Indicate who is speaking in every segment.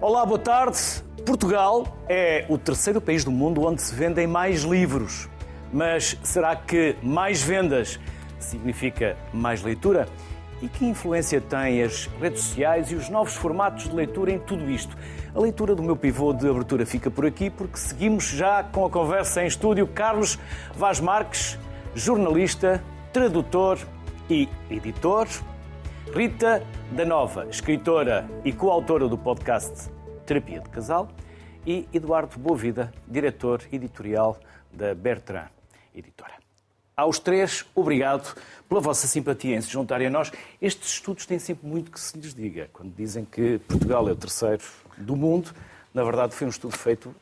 Speaker 1: Olá, boa tarde. Portugal é o terceiro país do mundo onde se vendem mais livros. Mas será que mais vendas significa mais leitura? E que influência têm as redes sociais e os novos formatos de leitura em tudo isto? A leitura do meu pivô de abertura fica por aqui porque seguimos já com a conversa em estúdio Carlos Vaz Marques, jornalista, tradutor e editor. Rita da Nova, escritora e coautora do podcast Terapia de Casal. E Eduardo Boavida, diretor editorial da Bertrand Editora. Aos três, obrigado pela vossa simpatia em se juntarem a nós. Estes estudos têm sempre muito que se lhes diga. Quando dizem que Portugal é o terceiro do mundo, na verdade foi um estudo feito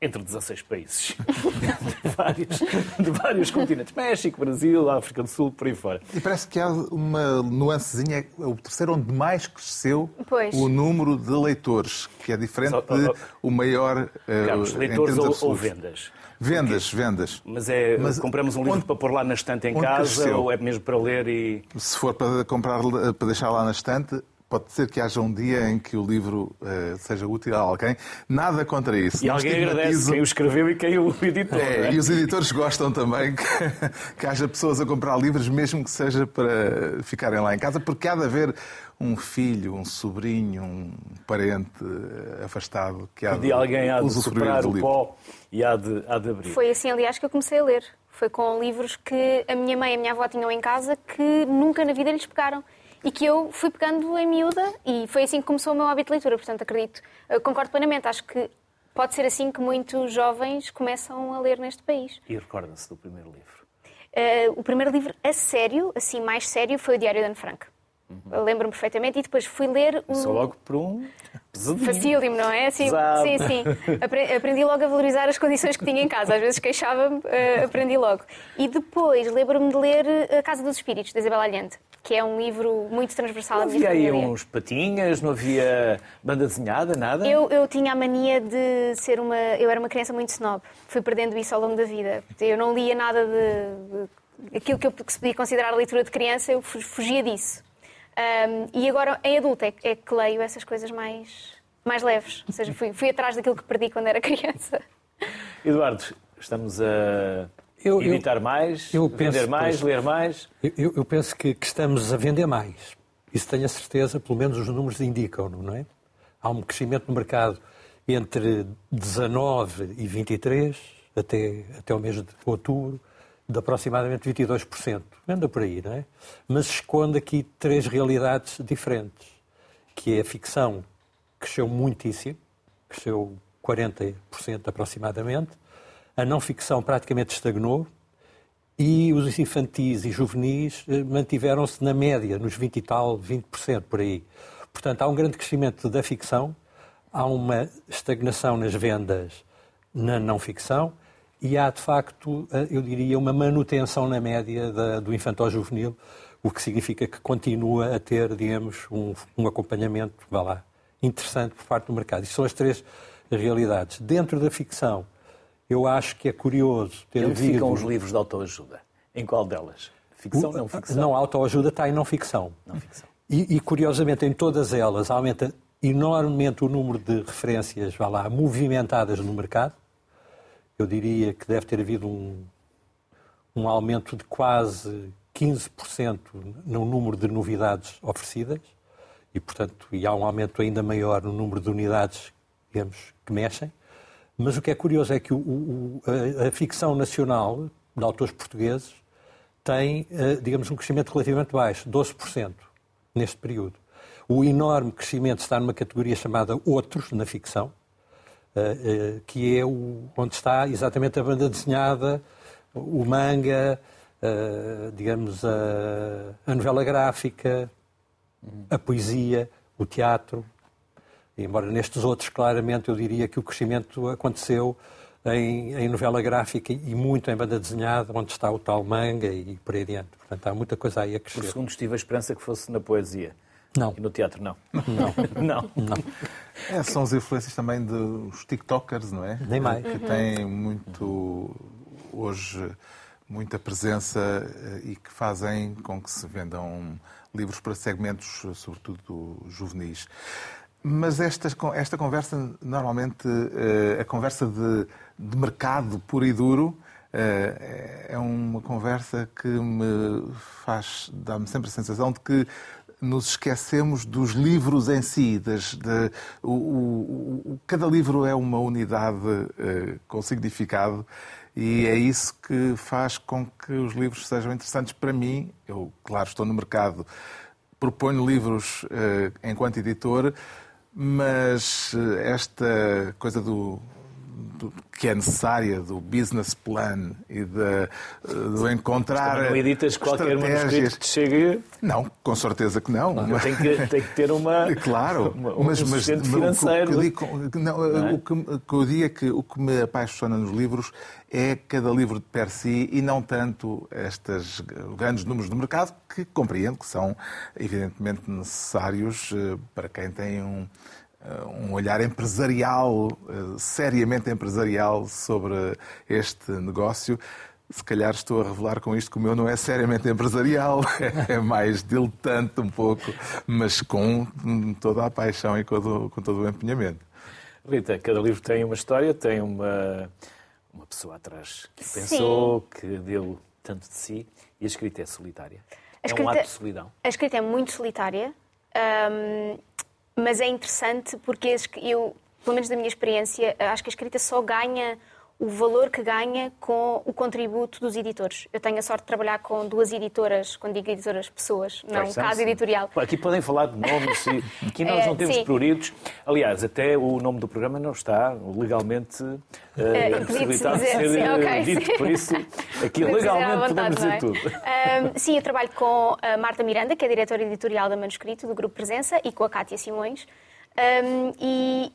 Speaker 1: entre 16 países, de vários, de vários continentes. México, Brasil, África do Sul, por aí fora.
Speaker 2: E parece que há uma nuancezinha, é o terceiro onde mais cresceu
Speaker 3: Pois.
Speaker 2: o número de leitores, que é diferente
Speaker 1: Só-
Speaker 2: de o maior... eh,
Speaker 1: Carlos,
Speaker 2: em
Speaker 1: leitores
Speaker 2: termos
Speaker 1: ou, ou vendas?
Speaker 2: Vendas, vendas.
Speaker 1: Mas é,
Speaker 2: Mas
Speaker 1: compramos um livro
Speaker 2: onde-
Speaker 1: para pôr lá na estante em casa
Speaker 2: cresceu?
Speaker 1: ou é mesmo para ler e...
Speaker 2: Se for para comprar, eh, para deixar lá na estante, pode ser que haja um dia em que o livro eh, seja útil a alguém. Nada contra isso.
Speaker 1: E
Speaker 2: Não
Speaker 1: alguém agradece quem o escreveu e quem o editou.
Speaker 2: É,
Speaker 1: é?
Speaker 2: e os editores gostam também que, que haja pessoas a comprar livros, mesmo que seja para ficarem lá em casa, porque há de haver um filho, um sobrinho, um parente eh, afastado que há
Speaker 1: de alguém há de
Speaker 2: usufruir
Speaker 1: superar
Speaker 2: do
Speaker 1: o
Speaker 2: livro.
Speaker 1: pó e há de, há de abrir.
Speaker 3: Foi assim, aliás, que eu comecei a ler. Foi com livros que a minha mãe e a minha avó tinham em casa que nunca na vida lhes pegaram. E que eu fui pegando em miúda e foi assim que começou o meu hábito de leitura. Portanto, acredito, concordo plenamente. Acho que pode ser assim que muitos jovens começam a ler neste país.
Speaker 1: E recorda-se do primeiro livro.
Speaker 3: Eh, o primeiro livro a sério, assim, mais sério, foi o Diário de Anne Frank. Eu Lembro-me perfeitamente. E depois fui ler o...
Speaker 1: Só logo por um.
Speaker 3: Facílimo, não é? Sim, sim, sim. Apre- Aprendi logo a valorizar as condições que tinha em casa. Às vezes queixava-me, eh, aprendi logo. E depois lembro-me de ler eh, A Casa dos Espíritos, de Isabel Allende, que é um livro muito transversal
Speaker 1: Não
Speaker 3: à minha
Speaker 1: havia aí
Speaker 3: família.
Speaker 1: uns patinhas, não havia banda desenhada, nada?
Speaker 3: Eu, eu tinha a mania de ser uma. Eu era uma criança muito snob. Fui perdendo isso ao longo da vida. Eu não lia nada de. de aquilo que, eu, que se podia considerar a leitura de criança, eu fu- fugia disso. Ahm, e agora, em adulto, é, é que leio essas coisas mais, mais leves. Ou seja, fui, fui atrás daquilo que perdi quando era criança.
Speaker 1: Eduardo, estamos a
Speaker 4: Eu- eu-
Speaker 1: editar mais,
Speaker 4: eu
Speaker 1: vender
Speaker 4: penso,
Speaker 1: mais, ler mais.
Speaker 4: Eu- Eu, eu penso que, que estamos a vender mais. Isso tenho a certeza, pelo menos os números indicam, não é? Há um crescimento no mercado entre 19 e 23, até, até o mês de outubro, de aproximadamente 22%. Anda por aí, não é? Mas esconde aqui três realidades diferentes, que é a ficção, cresceu muitíssimo, cresceu 40% aproximadamente, a não ficção praticamente estagnou, e os infantis e juvenis eh, mantiveram-se na média, nos 20 e tal, 20% por aí. Portanto, há um grande crescimento da ficção, há uma estagnação nas vendas na não ficção e há, de facto, eh, eu diria, uma manutenção na média do infantil-juvenil, o que significa que continua a ter, digamos, um, um acompanhamento, vá lá, interessante por parte do mercado. Isto são as três realidades. Dentro da ficção, eu acho que é curioso ter
Speaker 1: Onde
Speaker 4: havido...
Speaker 1: ficam os livros de autoajuda? Em qual delas? Ficção, não ficção?
Speaker 4: Não, a autoajuda está em não ficção.
Speaker 1: Não ficção.
Speaker 4: E, e, curiosamente, em todas elas aumenta enormemente o número de referências, vá lá, movimentadas no mercado. Eu diria que deve ter havido um, um aumento de quase 15% no número de novidades oferecidas e, portanto, e há um aumento ainda maior no número de unidades, digamos, que mexem. Mas o que é curioso é que o, o, a, a, ficção nacional de autores portugueses tem, digamos, um crescimento relativamente baixo, 12% neste período. O enorme crescimento está numa categoria chamada Outros, na ficção, que é o, onde está exatamente a banda desenhada, o manga, digamos, a novela gráfica, a poesia, o teatro. Embora nestes outros, claramente, eu diria que o crescimento aconteceu em, em, novela gráfica e muito em banda desenhada, onde está o tal manga e por aí adiante. Portanto, há muita coisa aí a crescer.
Speaker 1: Por segundo tive a esperança que fosse na poesia.
Speaker 4: Não.
Speaker 1: E no teatro, não.
Speaker 4: Não.
Speaker 1: não.
Speaker 4: não.
Speaker 2: É, são as influências também dos TikTokers, não é?
Speaker 4: Nem mais.
Speaker 2: Que têm muito, hoje, muita presença e que fazem com que se vendam livros para segmentos, sobretudo juvenis. Mas esta, esta conversa, normalmente, a conversa de, de mercado puro e duro, é uma conversa que me faz, dá-me sempre a sensação de que nos esquecemos dos livros em si. Das, de, o, o, cada livro é uma unidade uh, com significado e é isso que faz com que os livros sejam interessantes para mim. Eu, claro, estou no mercado, proponho livros enquanto editor, mas eh, esta coisa do do, que é necessária do business plan e de, de encontrar.
Speaker 1: Mas não editas qualquer manuscrito que te chegue.
Speaker 2: Não, com certeza que não.
Speaker 1: Claro, tem, que, tem que ter uma.
Speaker 2: Claro,
Speaker 1: uma, um mas, mas
Speaker 2: financeiro. O que, digo, não, não é? o, que, o que eu digo é que o que me apaixona nos livros é cada livro de per si e não tanto estes grandes números do mercado, que compreendo que são evidentemente necessários eh, para quem tem um um olhar empresarial, eh, seriamente empresarial, sobre este negócio. Se calhar estou a revelar com isto que o meu não é seriamente empresarial, é mais diletante um pouco, mas com toda a paixão e com todo, com todo o empenhamento.
Speaker 1: Rita, cada livro tem uma história, tem uma, uma pessoa atrás que pensou, Sim. que deu tanto de si, e a escrita é solitária. Escrita, é um ato de solidão.
Speaker 3: A escrita é muito solitária. Um, mas é interessante porque eu, pelo menos da minha experiência, acho que a escrita só ganha o valor que ganha com o contributo dos editores. Eu tenho a sorte de trabalhar com duas editoras, quando digo editoras, pessoas, não um casa editorial.
Speaker 1: Aqui podem falar de nomes aqui nós é, não temos sim. pruridos. Aliás, até o nome do programa não está legalmente uh, possibilitado de ser sim, okay, dito, sim. por isso aqui legalmente vontade, podemos dizer é? tudo.
Speaker 3: Um, sim, eu trabalho com a Marta Miranda, que é diretora editorial da Manuscrito, do Grupo Presença, e com a Cátia Simões. Um, e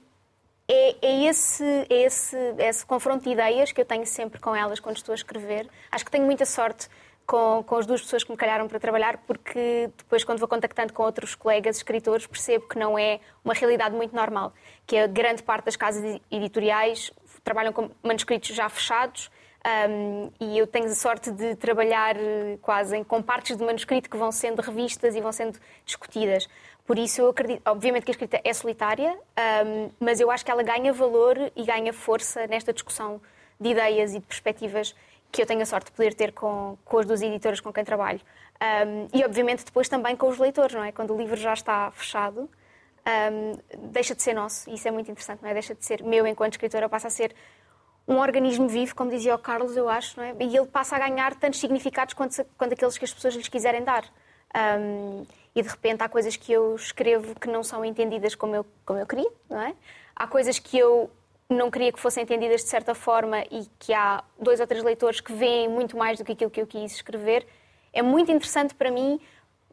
Speaker 3: é, é, esse, é esse, esse confronto de ideias que eu tenho sempre com elas quando estou a escrever. Acho que tenho muita sorte com, com as duas pessoas que me calharam para trabalhar, porque depois, quando vou contactando com outros colegas escritores, percebo que não é uma realidade muito normal. Que a grande parte das casas editoriais trabalham com manuscritos já fechados. Um, e eu tenho a sorte de trabalhar eh, quase com partes de manuscrito que vão sendo revistas e vão sendo discutidas. Por isso, eu acredito, obviamente que a escrita é solitária, um, mas eu acho que ela ganha valor e ganha força nesta discussão de ideias e de perspectivas que eu tenho a sorte de poder ter com, com as duas editoras com quem trabalho. Um, e, obviamente, depois também com os leitores, não é? Quando o livro já está fechado, um, deixa de ser nosso, e isso é muito interessante, não é? Deixa de ser meu enquanto escritora, passa a ser um organismo vivo, como dizia o Carlos, eu acho, não é? E ele passa a ganhar tantos significados quanto, quanto aqueles que as pessoas lhes quiserem dar. Um, e de repente há coisas que eu escrevo que não são entendidas como eu, como eu queria, não é? Há coisas que eu não queria que fossem entendidas de certa forma e que há dois ou três leitores que veem muito mais do que aquilo que eu quis escrever. É muito interessante para mim,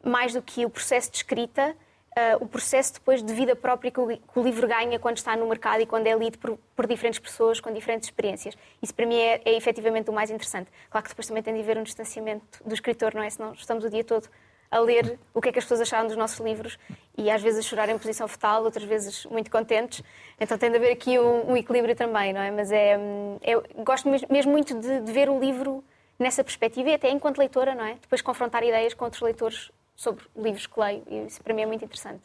Speaker 3: mais do que o processo de escrita, uh, o processo depois de vida própria que o, que o, livro ganha quando está no mercado e quando é lido por, por diferentes pessoas com diferentes experiências. Isso para mim é, é efetivamente o mais interessante. Claro que depois também tem de haver um distanciamento do escritor, não é? Senão estamos o dia todo a ler o que é que as pessoas acharam dos nossos livros e às vezes a chorar em posição fetal, outras vezes muito contentes. Então tem de haver aqui um, um equilíbrio também, não é? Mas é, eu gosto mesmo muito de, de, ver o livro nessa perspectiva e até enquanto leitora, não é? Depois confrontar ideias com outros leitores sobre livros que leio e isso para mim é muito interessante.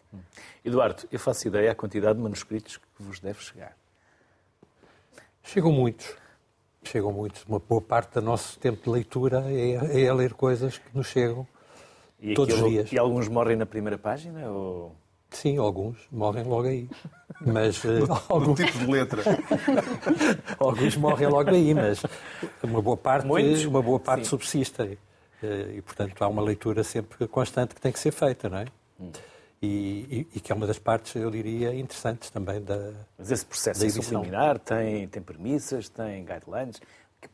Speaker 1: Eduardo, eu faço ideia a quantidade de manuscritos que vos deve chegar.
Speaker 4: Chegam muitos. Chegam muitos. Uma boa parte do nosso tempo de leitura é, é a ler coisas que nos chegam
Speaker 1: e
Speaker 4: Todos aquilo, os dias.
Speaker 1: E alguns morrem na primeira página? Ou...
Speaker 4: Sim, alguns morrem logo aí. Mas,
Speaker 2: do, uh, algum tipo de letra.
Speaker 4: alguns morrem logo aí, mas uma boa parte, uma boa parte subsiste. Eh, e, portanto, há uma leitura sempre constante que tem que ser feita, não é? Hum. E, e, e, que é uma das partes, eu diria, interessantes também da
Speaker 1: Mas esse processo é subliminar tem, tem premissas, tem guidelines.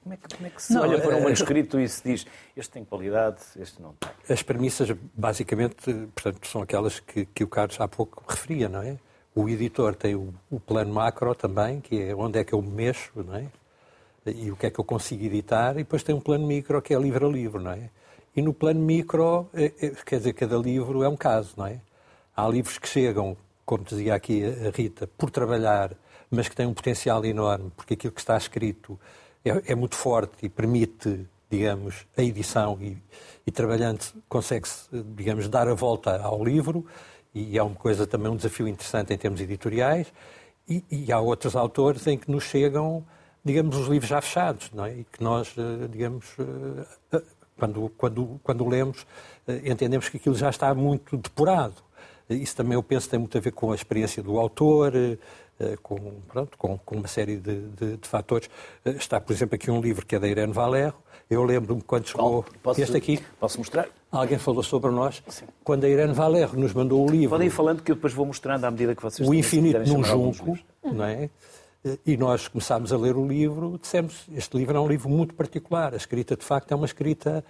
Speaker 1: Como é que, como é que se não, olha para um é- manuscrito e se diz este tem qualidade, este não tem?
Speaker 4: As premissas, basicamente, portanto, são aquelas que, que o Carlos há pouco referia, não é? O editor tem o, o, plano macro também, que é onde é que eu me mexo, não é? E o que é que eu consigo editar, e depois tem um plano micro, que é livro a livro, não é? E no plano micro, é, é, quer dizer, cada livro é um caso, não é? Há livros que chegam, como dizia aqui a Rita, por trabalhar, mas que têm um potencial enorme, porque aquilo que está escrito é, é muito forte e permite, digamos, a edição e, e trabalhando consegue-se, digamos, dar a volta ao livro e é uma coisa também um desafio interessante em termos editoriais. E, e há outros autores em que nos chegam, digamos, os livros já fechados, não é? E que nós, eh, digamos, eh, eh, quando, quando, quando lemos, entendemos que aquilo já está muito depurado. Isso também, eu penso, tem muito a ver com a experiência do autor, com, pronto, com, com uma série de, de, de, fatores. Está, por exemplo, aqui um livro que é da Irene Valerro. Eu lembro-me quando chegou
Speaker 1: Posso,
Speaker 4: este aqui.
Speaker 1: Posso mostrar?
Speaker 4: Alguém falou sobre nós. Sim. Quando a Irene Valerro nos mandou o livro.
Speaker 1: Podem ir falando que eu depois vou mostrando à medida que vocês
Speaker 4: O Infinito num Junco, não é? E nós começámos a ler o livro, dissemos, este livro é um livro muito particular. A escrita, de facto, é uma escrita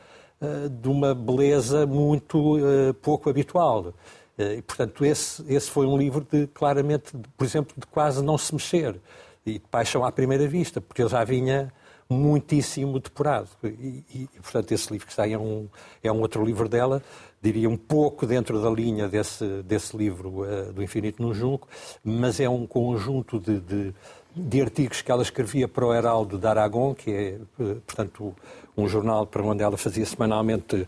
Speaker 4: de uma beleza muito pouco habitual. Uh, e, portanto, esse, esse foi um livro de, claramente, de, por exemplo, de quase não se mexer. E de paixão à primeira vista, porque ele já vinha muitíssimo depurado. E, e, portanto, esse livro que aí é um, é um outro livro dela, diria um pouco dentro da linha desse, desse livro uh, do Infinito no Junco, mas é um conjunto de, de, de, artigos que ela escrevia para o Heraldo de Aragon, que é, uh, portanto, um jornal para onde ela fazia semanalmente uh,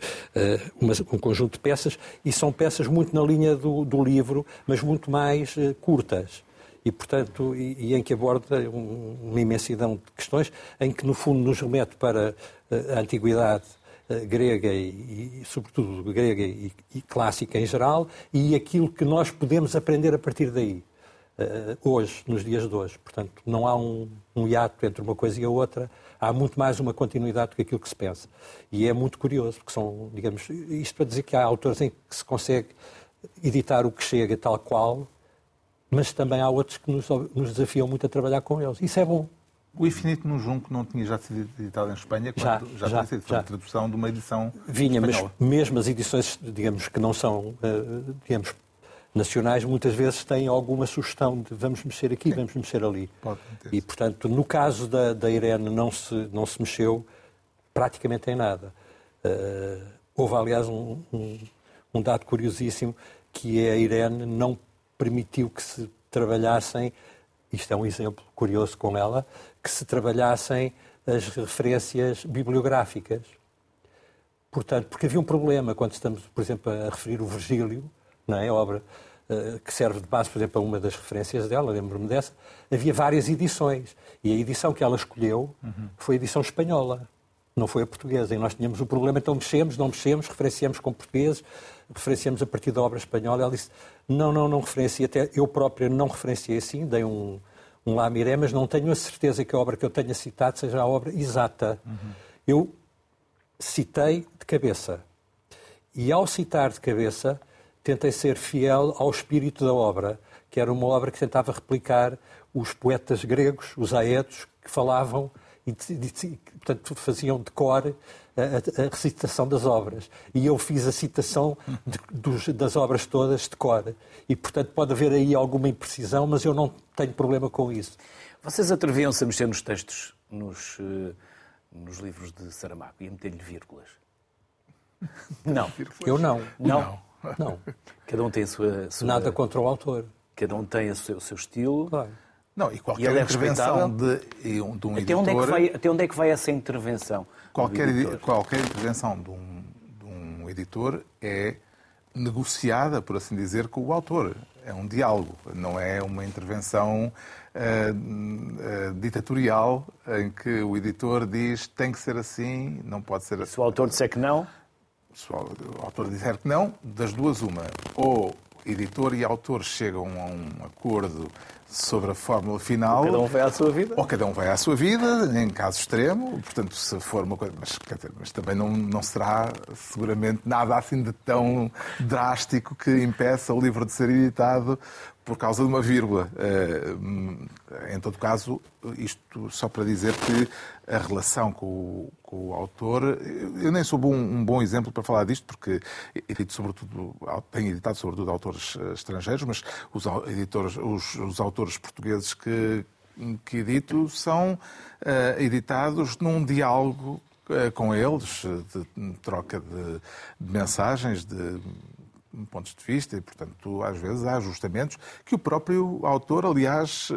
Speaker 4: uma, um conjunto de peças, e são peças muito na linha do, do livro, mas muito mais curtas. E, portanto, e, e em que aborda uma imensidão de questões, em que, no fundo, nos remete para eh, a antiguidade eh, grega e, e, sobretudo, grega e, e, clássica em geral, e aquilo que nós podemos aprender a partir daí, uh, hoje, nos dias de hoje. Portanto, não há um, um hiato entre uma coisa e a outra, há muito mais uma continuidade do que aquilo que se pensa. E é muito curioso, porque são, digamos, isto para dizer que há autores em que se consegue editar o que chega tal qual, mas também há outros que nos, nos desafiam muito a trabalhar com eles. Isso é bom.
Speaker 2: O Infinito no Junco não tinha já sido editado em Espanha?
Speaker 4: Já,
Speaker 2: já, já tinha sido já. tradução de uma edição
Speaker 4: Vinha,
Speaker 2: espanhola.
Speaker 4: mas mesmo as edições, digamos, que não são, eh, digamos, nacionais, muitas vezes têm alguma sugestão de vamos mexer aqui, Sim. vamos mexer ali. E, portanto, no caso da, da Irene não se, não se mexeu praticamente em nada. Uh, houve, aliás, um, um, um dado curiosíssimo, que é a Irene não permitiu que se trabalhassem, isto é um exemplo curioso com ela, que se trabalhassem as referências bibliográficas. Portanto, porque havia um problema quando estamos, por exemplo, a referir o Virgílio, não é? a obra uh, que serve de base, por exemplo, a uma das referências dela, lembro-me dessa, havia várias edições. E a edição que ela escolheu foi a edição espanhola, não foi a portuguesa. E nós tínhamos o problema, então mexemos, não mexemos, referenciamos com portugueses, referenciamos a partir da obra espanhola. Ela disse, não, não, não referenciei, até eu própria não referenciei assim, dei um, um lamiré, mas não tenho a certeza que a obra que eu tenha citado seja a obra exata. Uhum. Eu citei de cabeça. E ao citar de cabeça, tentei ser fiel ao espírito da obra, que era uma obra que tentava replicar os poetas gregos, os aetos, que falavam e, portanto, faziam de cor a, a, recitação das obras. E eu fiz a citação de, dos, das obras todas de cor. E, portanto, pode haver aí alguma imprecisão, mas eu não tenho problema com isso.
Speaker 1: Vocês atreviam-se a mexer nos textos, nos, uh, nos livros de Saramago e a meter-lhe vírgulas?
Speaker 4: Não. Eu não.
Speaker 1: Não?
Speaker 4: Não.
Speaker 1: Cada um tem a sua... sua...
Speaker 4: Nada contra o autor.
Speaker 1: Cada um tem o seu, o seu estilo.
Speaker 4: Claro.
Speaker 2: Não, e qualquer e é intervenção de, de, um até editor...
Speaker 1: Onde é que vai, até onde é que vai essa intervenção?
Speaker 2: Qualquer, qualquer intervenção de um, de um editor é negociada, por assim dizer, com o autor. É um diálogo, não é uma intervenção uh, uh, ditatorial em que o editor diz tem que ser assim, não pode ser assim.
Speaker 1: Se o autor disser que não?
Speaker 2: Se o autor disser que não, das duas uma. Ou editor e autor chegam a um acordo sobre a fórmula final. Ou
Speaker 1: cada um vai à sua vida.
Speaker 2: Ou cada um vai à sua vida, em caso extremo. Portanto, se for uma coisa. Mas, dizer, mas também não, não será seguramente nada assim de tão drástico que impeça o livro de ser editado por causa de uma vírgula. Eh, em todo caso, isto só para dizer que a relação com o, com o autor. Eu nem sou bom, um bom exemplo para falar disto, porque edito sobretudo, tenho editado sobretudo autores eh, estrangeiros, mas os, editores, os, os autores portugueses que, que edito são uh, editados num diálogo uh, com eles, de, de troca de, de mensagens, de pontos de vista e, portanto, às vezes há ajustamentos que o próprio autor, aliás,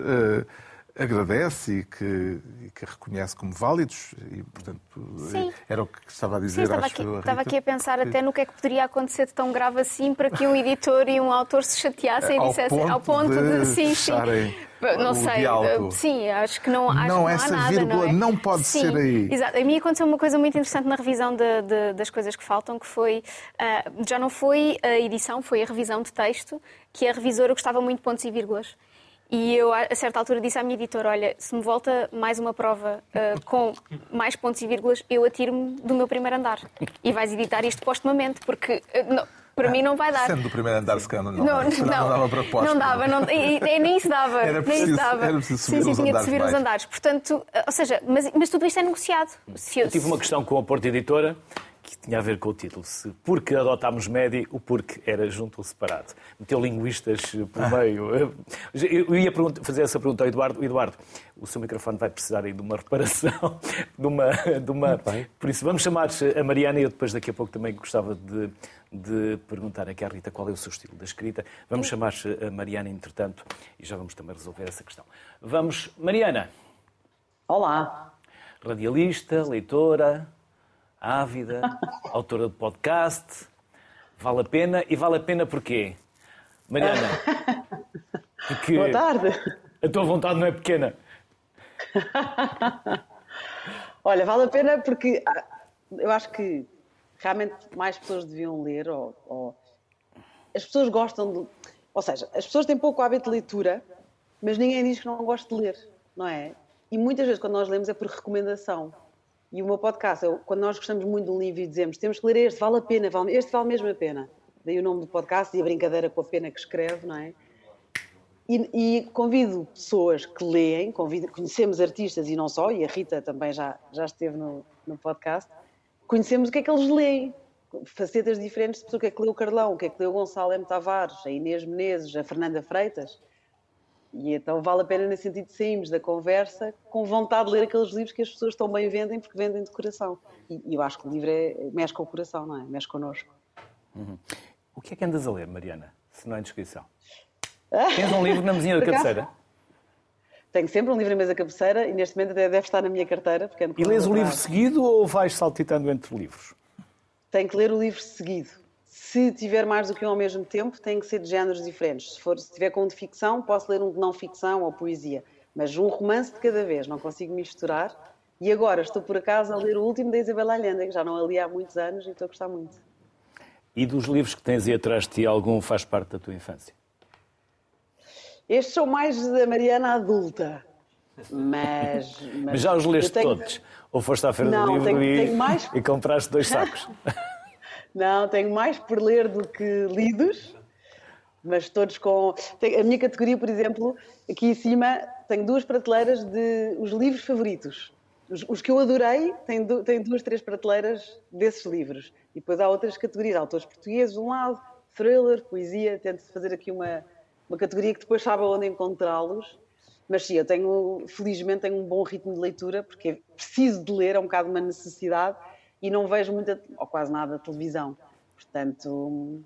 Speaker 2: agradece e que, e que reconhece como válidos e, portanto,
Speaker 3: Sim.
Speaker 2: era o que estava a dizer,
Speaker 3: Sim, estava,
Speaker 2: acho
Speaker 3: aqui,
Speaker 2: a
Speaker 3: estava aqui a pensar até no que é que poderia acontecer de tão grave assim para que um editor e um autor se chateassem e dissessem
Speaker 2: ponto
Speaker 3: ao ponto
Speaker 2: de
Speaker 3: de, sim, sim. Não sei,
Speaker 2: diálogo.
Speaker 3: sim, acho que não, acho
Speaker 2: Não,
Speaker 3: não
Speaker 2: essa
Speaker 3: há nada,
Speaker 2: vírgula
Speaker 3: não, é?
Speaker 2: não pode
Speaker 3: Sim,
Speaker 2: ser aí.
Speaker 3: Exato. A mim aconteceu uma coisa muito interessante na revisão de- de- das coisas que faltam, que foi, ah, já não foi a edição, foi a revisão de texto, que a revisora gostava muito de pontos e vírgulas. E eu, a certa altura, disse à minha editora: Olha, se me volta mais uma prova ah, com mais pontos e vírgulas, eu atiro-me do meu primeiro andar. E vais editar isto postumamente, porque ah, não- para mim não vai dar.
Speaker 2: Sendo do primeiro andar, se calhar não,
Speaker 3: Não,
Speaker 2: não,
Speaker 3: não,
Speaker 2: dava para pós.
Speaker 3: não dava, não, e, e nem isso dava.
Speaker 2: Era
Speaker 3: nem
Speaker 2: preciso-
Speaker 3: isso dava.
Speaker 2: era preciso subir
Speaker 3: sim, sim,
Speaker 2: os
Speaker 3: tinha de
Speaker 2: andares
Speaker 3: subir os
Speaker 2: mais.
Speaker 3: andares. Portanto, ou seja, mas, mas tudo isto é negociado. Se
Speaker 1: Eu tive uma questão com a Porta Editora que tinha a ver com o título. Se porque adotámos médio, o porque era junto ou separado. Meteu linguistas por meio. Eu ia fazer essa pergunta ao Eduardo. Eduardo, o seu microfone vai precisar aí de uma reparação. De uma, de uma... Por isso, vamos chamar a Mariana e eu depois daqui a pouco também gostava de, de perguntar aqui à Rita qual é o seu estilo da escrita. Vamos chamar a Mariana, entretanto, e já vamos também resolver essa questão. Vamos, Mariana
Speaker 5: Olá.
Speaker 1: radialista, leitora, ávida, autora de podcast. Vale a pena. E vale a pena porquê? Mariana, porque
Speaker 5: Boa tarde.
Speaker 1: a tua vontade não é pequena.
Speaker 5: Olha, vale a pena porque ah, eu acho que realmente mais pessoas deviam ler ou, ou- as pessoas gostam de ou seja, as pessoas têm pouco hábito de leitura, mas ninguém diz que não gosta de ler, não é? E muitas vezes quando nós lemos é por recomendação. E o meu podcast, eu, quando nós gostamos muito de um livro e dizemos temos que ler este, vale a pena, vale, este vale mesmo a pena. Daí o nome do podcast e a brincadeira com a pena que escreve, não é? E, e convido pessoas que leem, convido, conhecemos artistas e não só, e a Rita também já, já esteve no, no podcast, conhecemos o que é que eles leem, facetas diferentes o que é que leu o Carlão, o que é que leu o Gonçalo M. Tavares, a Inês Menezes, a Fernanda Freitas. E então vale a pena nesse sentido sairmos da conversa com vontade de ler aqueles livros que as pessoas tão bem vendem porque vendem de coração. E, e eu acho que o livro é, mexe com o coração, não é? Mexe connosco.
Speaker 1: O que é que andas a ler, Mariana? Se não é descrição. Tens um livro na mesinha da cabeceira
Speaker 5: Tenho sempre um livro na mesa cabeceira e neste momento até deve estar na minha carteira. Porque com
Speaker 1: e lês o livro seguido ou vais saltitando entre livros?
Speaker 5: Tenho que ler o livro seguido. Se tiver mais do que um ao mesmo tempo, tem que ser de géneros diferentes. Se, for, se tiver com um de ficção, posso ler um de não ficção ou poesia. Mas um romance de cada vez, não consigo misturar. E agora estou por acaso a ler o último da Isabel Allende, que já não a li há muitos anos e estou a gostar muito.
Speaker 1: E dos livros que tens aí atrás de ti, algum faz parte da tua infância?
Speaker 5: Estes são mais da Mariana adulta. Mas,
Speaker 1: Mas já os leste
Speaker 5: tenho-
Speaker 1: todos? Ou foste à feira
Speaker 5: Não,
Speaker 1: do livro
Speaker 5: tenho-
Speaker 1: e,
Speaker 5: tenho mais.
Speaker 1: e compraste dois sacos?
Speaker 5: Não, tenho mais por ler do que lidos, mas todos com. A minha categoria, por exemplo, aqui em cima, tenho duas prateleiras de os livros favoritos. Os, os que eu adorei, tenho, du- tenho duas, três prateleiras desses livros. E depois há outras categorias, autores portugueses de um lado, thriller, poesia, tento fazer aqui uma, uma categoria que depois sabe onde encontrá-los. Mas sim, eu tenho, felizmente, tenho um bom ritmo de leitura, porque preciso de ler, é um bocado uma necessidade, e não vejo muita, ou quase nada, televisão. Portanto,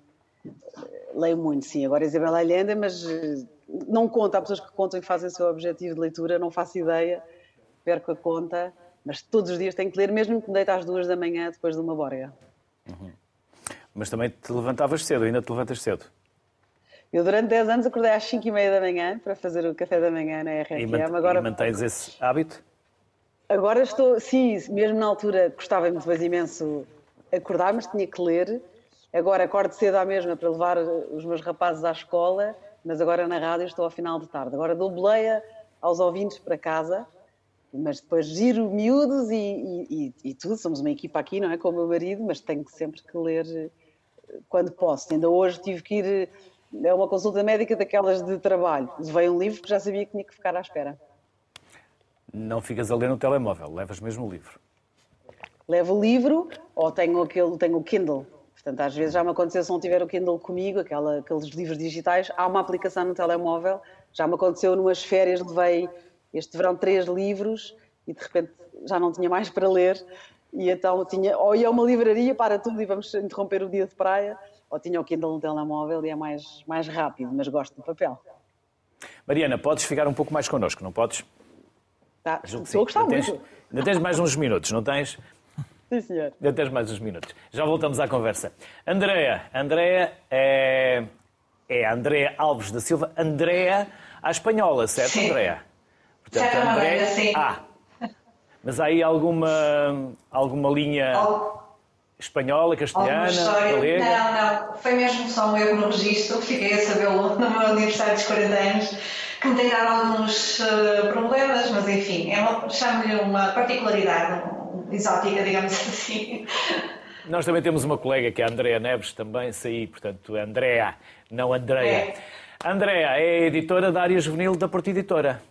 Speaker 5: leio muito, sim. Agora Isabel Allende, mas eh, não conta. Há pessoas que contam e fazem o seu objetivo de leitura, não faço ideia, perco a conta, mas todos os dias tenho que ler, mesmo que me deite às duas da manhã depois de uma borga.
Speaker 1: Mas também te levantavas cedo, ainda te levantas cedo.
Speaker 5: Eu durante 10 anos acordei às 5 e meia da manhã para fazer o café da manhã na
Speaker 1: E,
Speaker 5: RFM.
Speaker 1: mant-
Speaker 5: Agora,
Speaker 1: e mantens esse hábito?
Speaker 5: Agora estou, sim, mesmo na altura gostava depois imenso acordar, mas tinha que ler. Agora acordo cedo à mesma para levar os meus rapazes à escola, mas agora na rádio estou ao final de tarde. Agora dou boleia aos ouvintes para casa, mas depois giro miúdos e, e, e- e tudo. Somos uma equipa aqui, não é? Com o meu marido, mas tenho sempre que ler eh, quando posso. Ainda hoje tive que ir a uma consulta médica daquelas de trabalho. Levei um livro que já sabia que tinha que ficar à espera.
Speaker 1: Não ficas a ler no telemóvel, levas mesmo o livro.
Speaker 5: levo o livro ou tenho, aquele, tenho o Kindle. Portanto, às vezes já me aconteceu, se não tiver o Kindle comigo, aquela, aqueles livros digitais, há uma aplicação no telemóvel. Já me aconteceu numas férias, levei este verão três livros e de repente já não tinha mais para ler. E então tinha, ou ia a uma livraria, para tudo e vamos interromper o dia de praia, ou tinha o Kindle no telemóvel e é mais, mais rápido, mas gosto do papel.
Speaker 1: Mariana, podes ficar um pouco mais connosco, não podes?
Speaker 5: Tá, estou a gostar
Speaker 1: Ainda tens,
Speaker 5: muito.
Speaker 1: ainda tens mais uns minutos, não tens?
Speaker 5: Sim, senhor.
Speaker 1: Ainda tens mais uns minutos. Já voltamos à conversa. Andreia. Andreia é, é Andreia Alves da Silva. Andreia à espanhola, certo,
Speaker 6: Sim.
Speaker 1: Andreia? Portanto,
Speaker 6: Certa maneira, sim.
Speaker 1: Ah. Mas há aí alguma, alguma linha
Speaker 6: Al-
Speaker 1: espanhola, castelhana, galega?
Speaker 6: Não, não. Foi mesmo só um erro no registro. Fiquei a sabê-lo no meu aniversário dos 40 anos, que me tem dado alguns eh, problemas, mas enfim, é uma, chamo-lhe uma particularidade um, exótica, digamos assim.
Speaker 1: Nós também temos uma colega que é a Andrea Neves, também saí, portanto, é Andrea, não Andreia. Andrea é editora da área juvenil da Porta Editora.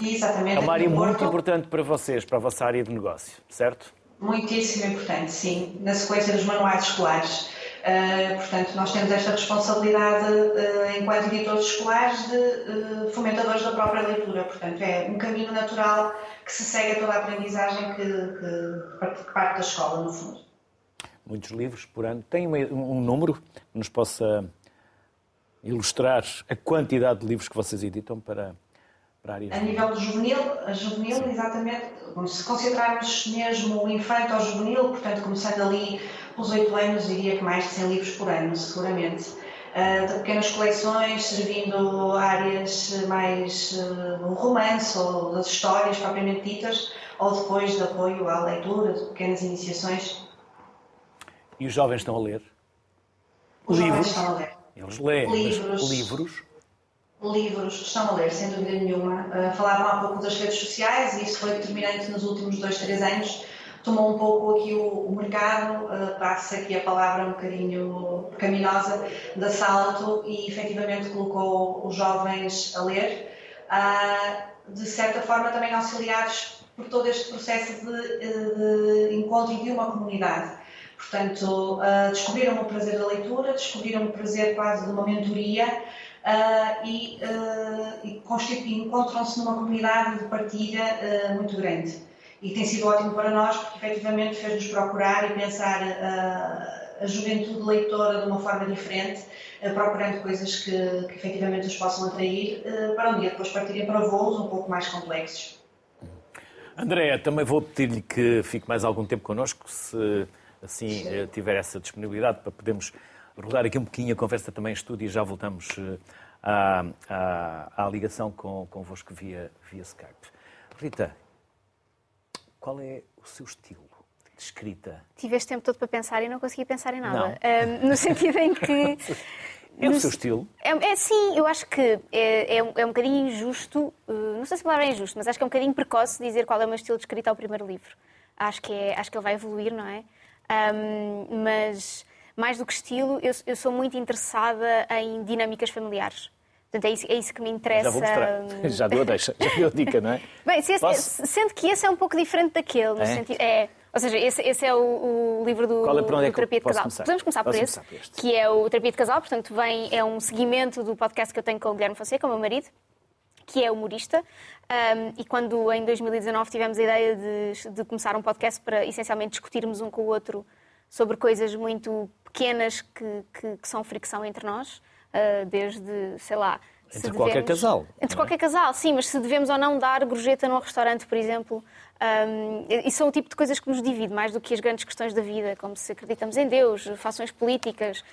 Speaker 6: Exatamente.
Speaker 1: É uma
Speaker 6: aqui
Speaker 1: área muito importante para vocês, para a vossa área de negócio, certo?
Speaker 6: Muitíssimo importante, sim, na sequência dos manuais escolares. Uh, portanto, nós temos esta responsabilidade, uh, enquanto editores escolares, de uh, fomentadores da própria leitura. Portanto, é um caminho natural que se segue a toda a aprendizagem que, que, que parte da escola, no fundo.
Speaker 1: Muitos livros por ano. Tem uma- um número que nos possa ilustrar a quantidade de livros que vocês editam para, para a área
Speaker 6: A nível do juvenil, a juvenil, exatamente, se considerarmos mesmo o infanto ao juvenil, portanto, começando ali pelos 8 anos, diria que mais de 100 livros por ano, seguramente. Ah, de pequenas coleções, servindo áreas mais ah, do romance ou das histórias propriamente ditas, ou depois de apoio à leitura, de pequenas iniciações.
Speaker 1: E os jovens estão a ler?
Speaker 6: Os jovens
Speaker 1: Livros?
Speaker 6: estão a ler.
Speaker 1: Eles leem,
Speaker 6: Livros.
Speaker 1: livros.
Speaker 6: Livros estão a ler, sem dúvida nenhuma. Uh, falavam há pouco das redes sociais e isso foi determinante nos últimos dois, três anos. Tomou um pouco aqui o, o mercado, uh, passa aqui a palavra um bocadinho pecaminosa, de assalto e efetivamente colocou os jovens a ler, uh, de certa forma também auxiliados por todo este processo de, de encontro de uma comunidade. Portanto, uh, descobriram o prazer da leitura, descobriram o prazer quase de uma mentoria uh, e, uh, e encontram-se numa comunidade de partilha uh, muito grande. E tem sido ótimo para nós porque efetivamente fez-nos procurar e pensar uh, a juventude leitora de uma forma diferente, uh, procurando coisas que, que efetivamente os possam atrair uh, para um dia depois partirem para voos um pouco mais complexos.
Speaker 1: Andréa, também vou pedir-lhe que fique mais algum tempo connosco, se assim eh, tiver essa disponibilidade, para podermos rodar aqui um pouquinho a conversa também em estúdio e já voltamos eh, à, à, à ligação com, convosco via, via Skype. Rita, qual é o seu estilo de escrita?
Speaker 3: Tive este tempo todo para pensar e não consegui pensar em nada. Ahm, no sentido em que.
Speaker 1: É o
Speaker 3: no-
Speaker 1: seu estilo?
Speaker 3: É, é, sim, eu acho que é, é, um, é um bocadinho injusto, eh, não sei se a palavra é injusto, mas acho que é um bocadinho precoce dizer qual é o meu estilo de escrita ao primeiro livro. Acho que, é, acho que ele vai evoluir, não é? Ahm, mas, mais do que estilo, eu, eu sou muito interessada em dinâmicas familiares. Portanto, é isso, é isso que me interessa.
Speaker 1: Já vou mostrar. Já deu a deixa, já deu a dica, não é?
Speaker 3: Bem, se esse- sendo que esse é um pouco diferente daquele, no
Speaker 1: É?
Speaker 3: sentido. É, ou seja, esse, esse é o, o livro do,
Speaker 1: Qual é- por é
Speaker 3: do
Speaker 1: que
Speaker 3: Terapia de Casal.
Speaker 1: começar?
Speaker 3: Podemos começar por
Speaker 1: Posso
Speaker 3: esse,
Speaker 1: começar por este.
Speaker 3: que é o Terapia de Casal, portanto, vem, é um seguimento do podcast que eu tenho com o Guilherme Fonseca, o meu marido, que é humorista. Um, e quando em 2019 tivemos a ideia de, de começar um podcast para essencialmente discutirmos um com o outro sobre coisas muito pequenas que, que, que são fricção entre nós, desde, sei lá.
Speaker 1: Entre qualquer casal,
Speaker 3: Entre
Speaker 1: é?
Speaker 3: qualquer casal, sim, mas se devemos ou não dar gorjeta num restaurante, por exemplo. Um, isso são o tipo de coisas que nos divide, mais do que as grandes questões da vida, como se acreditamos em Deus, fações políticas,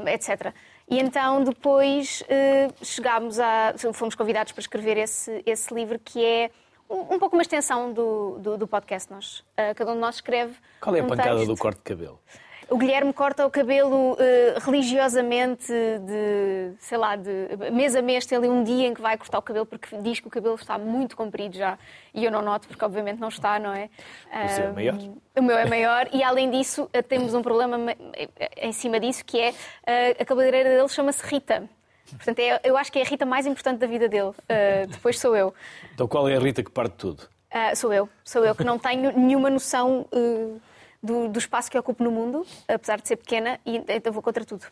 Speaker 3: um, etc. E então depois uh, chegámos a. fomos convidados para escrever esse, esse livro que é um, um pouco uma extensão do, do, do podcast. Nós, uh, cada um de nós escreve.
Speaker 1: Qual é a
Speaker 3: um
Speaker 1: pancada
Speaker 3: texto.
Speaker 1: do corte de cabelo?
Speaker 3: O Guilherme corta o cabelo eh, religiosamente, de, sei lá, de mês a mês tem ali um dia em que vai cortar o cabelo porque diz que o cabelo está muito comprido já. E eu não noto, porque obviamente não está, não é?
Speaker 1: O seu é maior?
Speaker 3: O meu é maior e além disso eh, temos um problema ma- eh, em cima disso que é a cabeleireira dele chama-se Rita. Portanto, é- eu acho que é a Rita mais importante da vida dele. Eh, depois sou eu.
Speaker 1: Então qual é a Rita que parte tudo?
Speaker 3: Ah, sou eu. Sou eu que não tenho nenhuma noção eh, do, do espaço que ocupo no mundo, apesar de ser pequena, e então vou contra tudo.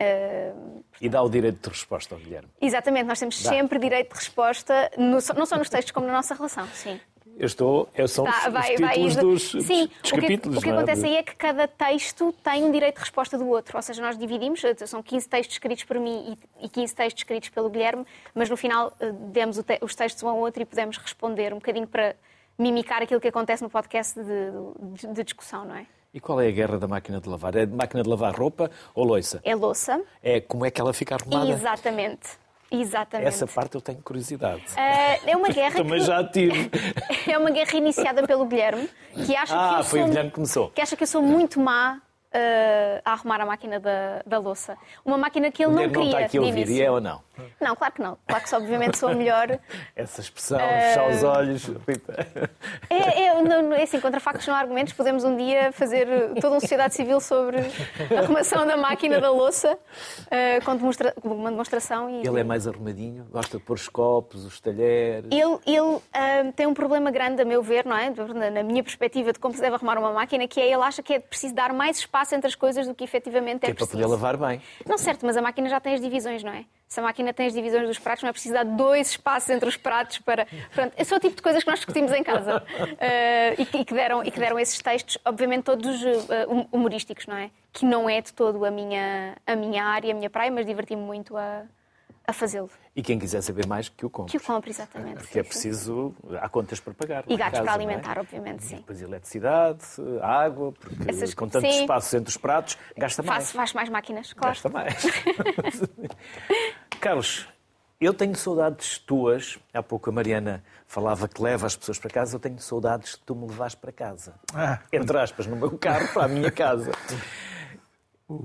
Speaker 3: Ah,
Speaker 1: E dá o direito de resposta ao Guilherme.
Speaker 3: exatamente, nós temos
Speaker 1: Dá.
Speaker 3: sempre direito de resposta, no- não só nos textos como na nossa relação, sim.
Speaker 1: Eu estou. São
Speaker 3: Tá, vai-
Speaker 1: os
Speaker 3: vai
Speaker 1: títulos
Speaker 3: ir-
Speaker 1: dos,
Speaker 3: Sim,
Speaker 1: dos
Speaker 3: o que,
Speaker 1: capítulos.
Speaker 3: o que
Speaker 1: não é?
Speaker 3: acontece aí é que cada texto tem um direito de resposta do outro. Ou seja, nós dividimos, eh, são 15 textos escritos por mim e e 15 textos escritos pelo Guilherme, mas no final eh, demos os textos um ao outro e podemos responder um bocadinho para mimicar aquilo que acontece no podcast de, de- de discussão, não é?
Speaker 1: E qual é a guerra da máquina de lavar? É máquina de lavar roupa ou loiça?
Speaker 3: É louça.
Speaker 1: É como é que ela fica arrumada?
Speaker 3: Exatamente. Exatamente.
Speaker 1: Essa parte eu tenho curiosidade.
Speaker 3: Eh, é uma guerra
Speaker 1: Também
Speaker 3: que...
Speaker 1: já tive.
Speaker 3: É uma guerra iniciada pelo Guilherme, que acha que
Speaker 1: Ah,
Speaker 3: eu
Speaker 1: foi
Speaker 3: sou...
Speaker 1: o Guilherme que começou.
Speaker 3: que acha que eu sou muito má eh, a arrumar a máquina da, da louça. Uma máquina que ele não queria.
Speaker 1: não está aqui a ouvir, e é ou não?
Speaker 3: Não, claro que não. Claro que obviamente sou a melhor.
Speaker 1: Essa expressão, fechar os olhos.
Speaker 3: É, é, não, é assim, contra factos não há argumentos, podemos um dia fazer toda uma sociedade civil sobre a arrumação da máquina da louça eh, com demonstra- uma demonstração. E...
Speaker 1: Ele é mais arrumadinho, gosta de pôr os copos, os talheres.
Speaker 3: Ele, ele, ah, tem um problema grande, a meu ver, não é? Na, na minha perspectiva de como se deve arrumar uma máquina, que é ele acha que é preciso dar mais espaço entre as coisas do que efetivamente
Speaker 1: Que
Speaker 3: é
Speaker 1: é para
Speaker 3: preciso.
Speaker 1: poder lavar bem.
Speaker 3: Não, certo, mas a máquina já tem as divisões, não é? Se a máquina tem as divisões dos pratos, não é preciso dar dois espaços entre os pratos para. Pronto, esse é o tipo de coisas que nós discutimos em casa Eh, e, que, e que deram, e que deram esses textos, obviamente todos hum- humorísticos, não é? Que não é de todo a minha, a minha área, a minha praia, mas diverti-me muito a, a fazê-lo.
Speaker 1: E quem quiser saber mais, que o compre.
Speaker 3: Que o compre, exatamente.
Speaker 1: Porque é preciso. Há contas para pagar.
Speaker 3: E gatos
Speaker 1: casa,
Speaker 3: para
Speaker 1: é?
Speaker 3: alimentar, obviamente, sim.
Speaker 1: Depois eletricidade, água, porque
Speaker 3: Essas-
Speaker 1: com tantos
Speaker 3: sim.
Speaker 1: espaços entre os pratos, gasta mais.
Speaker 3: Faço, faz mais máquinas, claro.
Speaker 1: Gasta mais. Carlos, eu tenho saudades tuas. Há pouco a Mariana falava que leva as pessoas para casa. Eu tenho saudades que tu me levares para casa.
Speaker 2: Ah.
Speaker 1: Entre aspas, no meu carro, para a minha casa.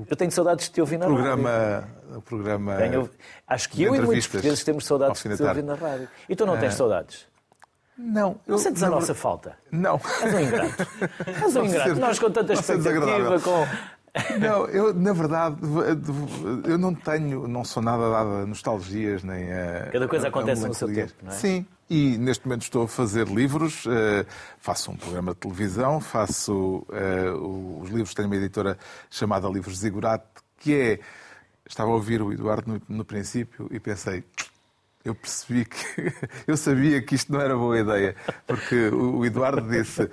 Speaker 1: Eu tenho saudades de te ouvir na rádio.
Speaker 2: programa, o programa
Speaker 1: Tenho- Acho que eu e muitos portugueses temos saudades de te ouvir na rádio. E tu não tens saudades?
Speaker 2: Não,
Speaker 1: Não
Speaker 2: eu-
Speaker 1: sentes a
Speaker 2: na
Speaker 1: nossa falta?
Speaker 2: Não.
Speaker 1: És um ingrato. És um
Speaker 2: Não
Speaker 1: ingrato. Nós com tanta
Speaker 2: não
Speaker 1: expectativa, com...
Speaker 2: Não, eu, na verdade, eu não tenho, não sou nada dada a nostalgias nem a.
Speaker 1: Cada coisa
Speaker 2: a- a
Speaker 1: acontece no seu tempo, não é?
Speaker 2: Sim, e neste momento estou a fazer livros, eh, faço um programa de televisão, faço eh, os livros, tenho uma editora chamada Livros Zigurate, que é. Estava a ouvir o Eduardo no, no princípio e pensei. Eu percebi que. Eu sabia que isto não era boa ideia, porque o Eduardo disse.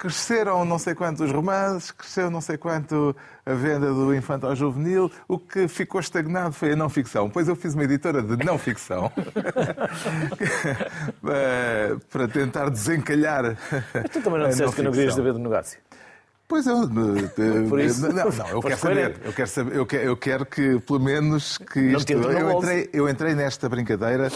Speaker 2: Cresceram não sei quantos romances, cresceu não sei quanto a venda do infanto ao juvenil, o que ficou estagnado foi a não ficção. Pois eu fiz uma editora de não ficção Eh, para tentar desencalhar.
Speaker 1: Tu também não disseste que não querias saber do negócio.
Speaker 2: Pois eu. eh,
Speaker 1: Por isso,
Speaker 2: não, não, eu quero saber. Eu quero, saber eu, quero, eu quero que, pelo menos, que isto. Eu entrei, eu entrei nesta brincadeira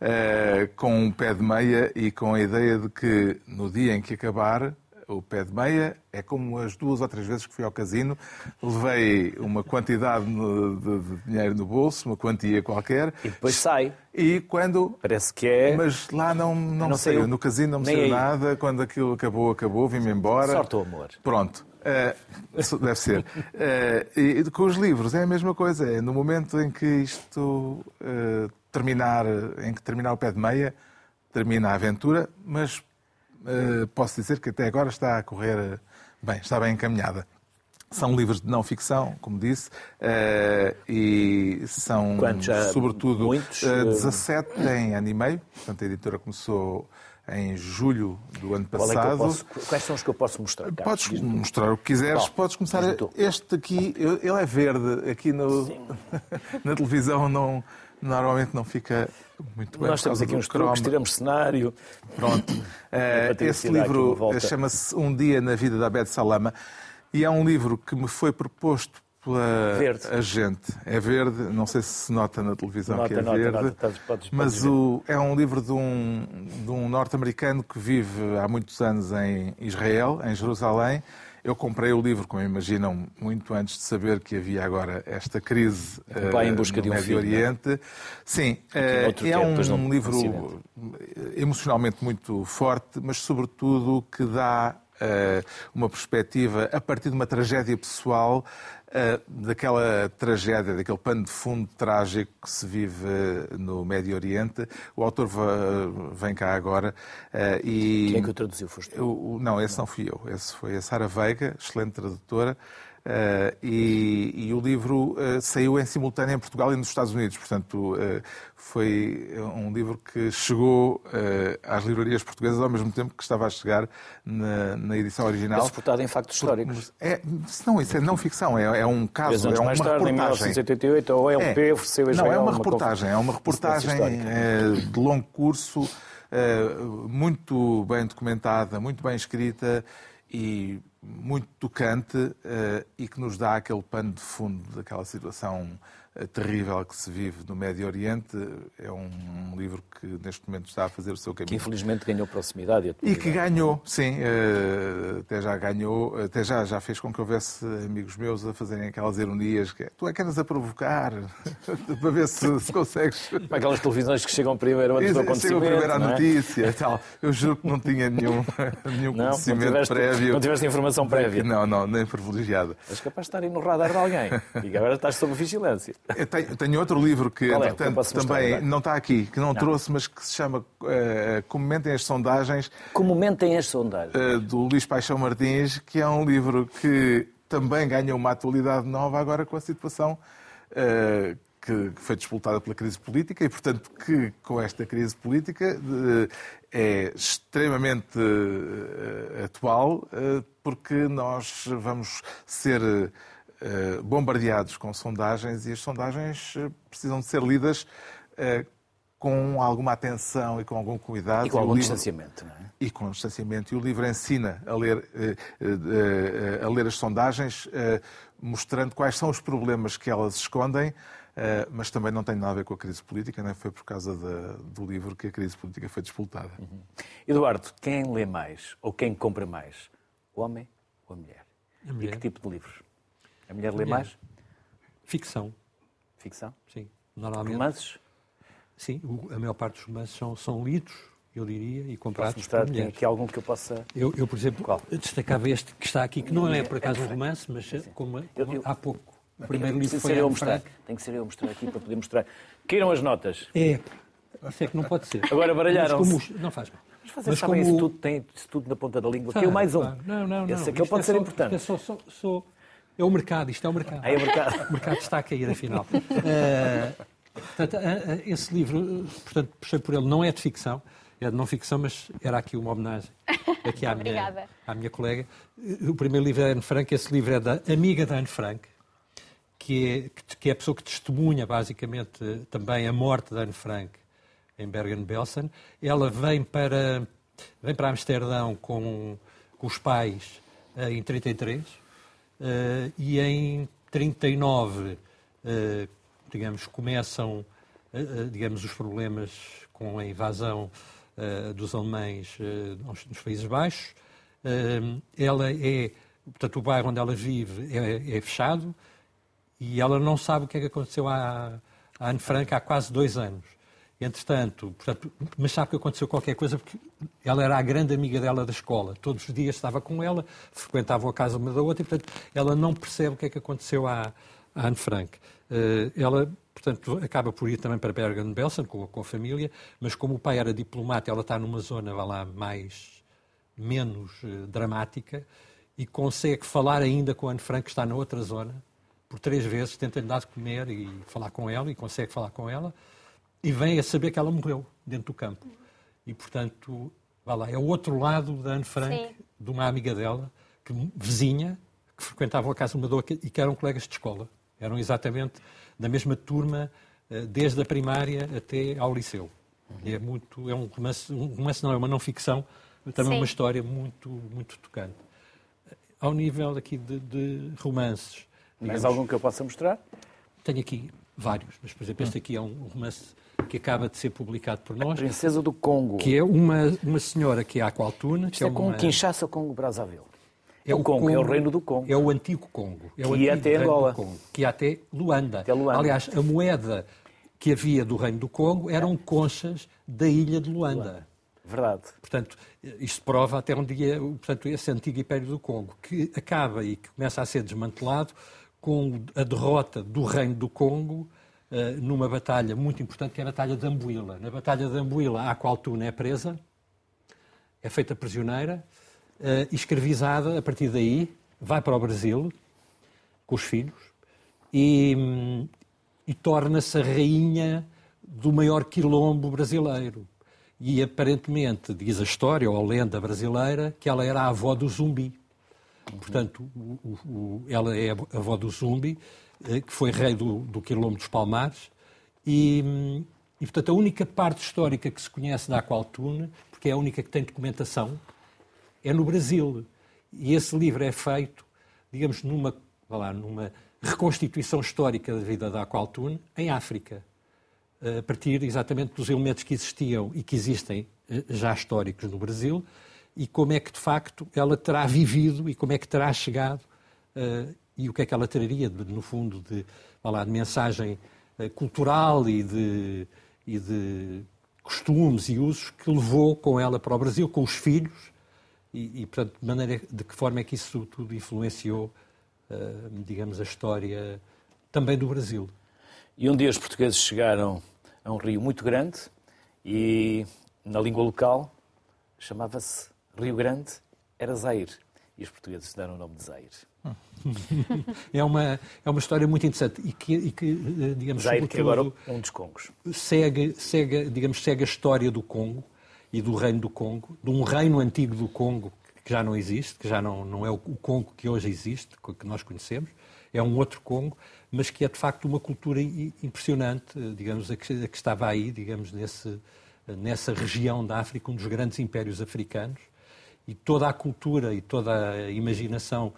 Speaker 2: eh, com um pé de meia e com a ideia de que no dia em que acabar. O pé de meia é como as duas ou três vezes que fui ao casino. Levei uma quantidade no- de, de dinheiro no bolso, uma quantia qualquer.
Speaker 1: E depois sai.
Speaker 2: E quando
Speaker 1: Parece que é.
Speaker 2: mas lá não, não,
Speaker 1: Não
Speaker 2: saiu.
Speaker 1: saiu.
Speaker 2: No casino não me
Speaker 1: Nem
Speaker 2: saiu
Speaker 1: aí.
Speaker 2: nada. Quando aquilo acabou, acabou. Vim-me embora.
Speaker 1: Sorte ou amor?
Speaker 2: Pronto. Isso deve ser. Eh, e com os livros é a mesma coisa. É no momento em que isto eh, terminar, em que terminar o pé de meia, termina a aventura, mas posso dizer que até agora está a correr eh, bem, está bem encaminhada. São livros de não ficção, como disse, eh, e são, sobretudo,
Speaker 1: Muitos,
Speaker 2: eh,
Speaker 1: eh,
Speaker 2: 17 em ano e meio. Portanto, a editora começou em julho do ano
Speaker 1: é
Speaker 2: passado.
Speaker 1: posso- Quais são os que eu posso mostrar? Carlos?
Speaker 2: Podes mostrar o que quiseres.
Speaker 1: Bom,
Speaker 2: Podes começar. Este aqui, ele é verde. Aqui no, na televisão não, normalmente não fica muito bem.
Speaker 1: Nós temos aqui uns
Speaker 2: croma.
Speaker 1: tiramos cenário.
Speaker 2: Pronto.
Speaker 1: Ter
Speaker 2: esse livro eh, chama-se Um Dia na Vida da Abed Salama e é um livro que me foi proposto pela
Speaker 1: Verde.
Speaker 2: agente. É verde, não sei se se nota na televisão
Speaker 1: Nota,
Speaker 2: que é
Speaker 1: nota,
Speaker 2: verde,
Speaker 1: nota, podes- podes-
Speaker 2: mas o- é um livro de um, de um norte-americano que vive há muitos anos em Israel, em Jerusalém. Eu comprei o livro, como imaginam, muito antes de saber que havia agora esta crise
Speaker 1: pai em
Speaker 2: eh,
Speaker 1: busca
Speaker 2: no
Speaker 1: de um
Speaker 2: Médio
Speaker 1: filho, não é?
Speaker 2: Oriente. Sim, eh,
Speaker 1: outro
Speaker 2: é
Speaker 1: que é, depois não-
Speaker 2: um livro emocionalmente muito forte, mas sobretudo que dá uma perspectiva a partir de uma tragédia pessoal, eh, daquela tragédia, daquele pano de fundo trágico que se vive eh, no Médio Oriente. O autor vem cá agora eh, e
Speaker 1: Quem é que o traduziu? Foste
Speaker 2: eu- não, esse não fui eu. Esse foi a Sara Veiga, excelente tradutora. Uh, e, e, o livro uh, saiu em simultâneo em Portugal e nos Estados Unidos. Portanto, uh, foi um livro que chegou às livrarias portuguesas ao mesmo tempo que estava a chegar na, na edição original. É
Speaker 1: suportado em factos históricos.
Speaker 2: É, não, isso é não ficção, é, é um caso, é uma
Speaker 1: mais
Speaker 2: tarde,
Speaker 1: reportagem. Em 1988, a OLP é, ofereceu a
Speaker 2: Não, é uma reportagem, é uma reportagem de longo curso, muito bem documentada, muito bem escrita e muito tocante uh, e que nos dá aquele pano de fundo daquela situação terrível que se vive no Médio Oriente. É um, livro que neste momento está a fazer o seu caminho.
Speaker 1: Que infelizmente ganhou proximidade.
Speaker 2: E, e que ganhou, sim, eh, até já ganhou, até já, já fez com que houvesse amigos meus a fazerem aquelas ironias que é, tu é que andas a provocar para ver se, se consegues.
Speaker 1: Aquelas televisões que chegam primeiro antes do acontecimento.
Speaker 2: Chegam primeiro
Speaker 1: à
Speaker 2: é? notícia e tal. Eu juro que não tinha nenhum, nenhum não, conhecimento
Speaker 1: não tiveste,
Speaker 2: prévio.
Speaker 1: Não tiveste informação prévia.
Speaker 2: Não, não, nem privilegiada.
Speaker 1: És capaz de estar aí no radar de alguém e agora estás sob vigilância.
Speaker 2: Eu tenho, tenho, outro livro que,
Speaker 1: Qual
Speaker 2: entretanto,
Speaker 1: é? que
Speaker 2: também não está aqui, que não, não, trouxe, mas que se chama uh, Como Mentem as Sondagens.
Speaker 1: Como Mentem as Sondagens.
Speaker 2: Uh, do Luís Paixão Martins, que é um livro que também ganha uma atualidade nova agora com a situação uh, que foi disputada pela crise política e, portanto, que com esta crise política é extremamente atual, porque nós vamos ser eh, bombardeados com sondagens e as sondagens eh, precisam de ser lidas eh, com alguma atenção e com algum cuidado.
Speaker 1: E com algum livro... distanciamento, não é?
Speaker 2: E com distanciamento. E o livro ensina a ler, a ler as sondagens, mostrando quais são os problemas que elas escondem, mas também não tem nada a ver com a crise política, não é? foi por causa do livro que a crise política foi disputada. Uhum.
Speaker 1: Eduardo, quem lê mais ou quem compra mais? O homem ou a mulher? A mulher. E que tipo de livros? A mulher lê mais?
Speaker 4: Ficção.
Speaker 1: Ficção?
Speaker 4: Sim. Normalmente.
Speaker 1: Romances?
Speaker 4: Sim, a maior parte dos romances são, são lidos, eu diria, e comprados
Speaker 1: Posso mostrar
Speaker 4: por mulheres.
Speaker 1: aqui algum que eu possa...
Speaker 4: Eu, eu por exemplo, Qual? destacava este que está aqui, que não é por acaso um romance, mas como, como eu, eu, há pouco. O primeiro livro foi
Speaker 1: eu mostrar. Tem que ser eu mostrar aqui para poder mostrar. Queiram as notas.
Speaker 4: É, isso é que não pode ser.
Speaker 1: Agora baralharam -se.
Speaker 4: Como... Não faz mal.
Speaker 1: Mas fazer, Mas sabem, como... isso tudo tem isso tudo na ponta da língua. que é o mais um.
Speaker 4: Não, não, não.
Speaker 1: Esse aqui pode é ser só, importante. É
Speaker 4: só, só, só é o mercado, isto é o mercado.
Speaker 1: É o mercado.
Speaker 4: o mercado está a cair, afinal. Uh, portanto, uh, esse livro, portanto, puxei por ele, não é de ficção, é de não ficção, mas era aqui uma homenagem aqui à, minha, à minha colega. O primeiro livro é Anne Frank, esse livro é da amiga da Anne Frank, que é, que é a pessoa que testemunha, basicamente, também a morte da Anne Frank em Bergen-Belsen. Ela vem para, vem para Amsterdão com, com os pais em 33 Uh, e em 39, uh, eh, digamos, começam, uh, digamos, os problemas com a invasão dos alemães nos Países Baixos. ela é, portanto, o bairro onde ela vive é, é, fechado e ela não sabe o que é que aconteceu à, à Anne Frank há quase dois anos. Entretanto, portanto, mas sabe que aconteceu qualquer coisa porque ela era a grande amiga dela da escola. Todos os dias estava com ela, frequentava a casa uma da outra e, portanto, ela não percebe o que é que aconteceu à, à Anne Frank. Uh, ela, portanto, acaba por ir também para Bergen-Belsen com, com, a família, mas como o pai era diplomata, ela está numa zona, vá lá, mais, menos uh, dramática e consegue falar ainda com a Anne Frank, que está na outra zona, por três vezes, tenta-lhe dar de comer e falar com ela e consegue falar com ela e vem a saber que ela morreu dentro do campo. E, portanto, vá lá, é o outro lado da Anne Frank, Sim. de uma amiga dela, que, vizinha, que frequentava a casa uma da outra e que eram colegas de escola. Eram exatamente da mesma turma, eh, desde a primária até ao liceu. Uhum. É muito, é um romance, um romance não, é uma não ficção, também Sim. uma história muito, muito tocante. Ao nível aqui de, de romances.
Speaker 1: Mais algum que eu possa mostrar?
Speaker 4: Tenho aqui vários, mas por exemplo, este aqui é um romance que acaba de ser publicado por nós.
Speaker 1: A Princesa do Congo.
Speaker 4: Que é uma, uma senhora que é a Aqualtuna.
Speaker 1: Isto que é, é uma... Kinshasa, Congo, Brazzaville. É o, o Congo, Congo, é o reino do Congo.
Speaker 4: É o antigo Congo. É
Speaker 1: o
Speaker 4: que
Speaker 1: ia até Angola.
Speaker 4: Congo, que ia até Luanda.
Speaker 1: até Luanda.
Speaker 4: Aliás, a moeda que havia do reino do Congo eram conchas da ilha de Luanda. Luanda.
Speaker 1: Verdade.
Speaker 4: Portanto, isto prova até um dia, portanto, esse antigo Império do Congo, que acaba e que começa a ser desmantelado com a derrota do reino do Congo eh, numa batalha muito importante, que é a Batalha de Ambuila. Na Batalha de Ambuila, a qual é presa, é feita prisioneira, uh, escravizada a partir daí, vai para o Brasil, com os filhos e, e torna-se a rainha do maior quilombo brasileiro. E aparentemente diz a história ou a lenda brasileira que ela era a avó do zumbi. Portanto, o, o, ela é a avó do zumbi, eh, que foi rei do, do quilombo dos Palmares. E, e, portanto, a única parte histórica que se conhece da Aqualtune, porque é a única que tem documentação, é no Brasil. E esse livro é feito, digamos, numa, lá, numa reconstituição histórica da vida da Aqualtune em África a partir exatamente dos elementos que existiam e que existem eh, já históricos no Brasil e como é que de facto ela terá vivido e como é que terá chegado uh, e o que é que ela traria, de, no fundo, de, lá, de mensagem uh, cultural e de, e de costumes e usos que levou com ela para o Brasil, com os filhos e, e portanto, de, maneira, de que forma é que isso tudo influenciou, uh, digamos, a história também do Brasil.
Speaker 1: E um dia os portugueses chegaram a um rio muito grande e, na língua local, chamava-se Rio Grande, era Zaire. E os portugueses deram o nome de Zaire.
Speaker 4: é, uma, é uma história muito interessante e que, e que eh, digamos,
Speaker 1: Zaire, que agora é um dos Congos.
Speaker 4: Segue, segue, digamos, segue a história do Congo e do reino do Congo, de um reino antigo do Congo que já não existe, que já não, não é o Congo que hoje existe, que nós conhecemos, é um outro Congo, mas que é de facto uma cultura impressionante, digamos, a que, a que estava aí, digamos, nesse, nessa região da África, um dos grandes impérios africanos, e toda a cultura e toda a imaginação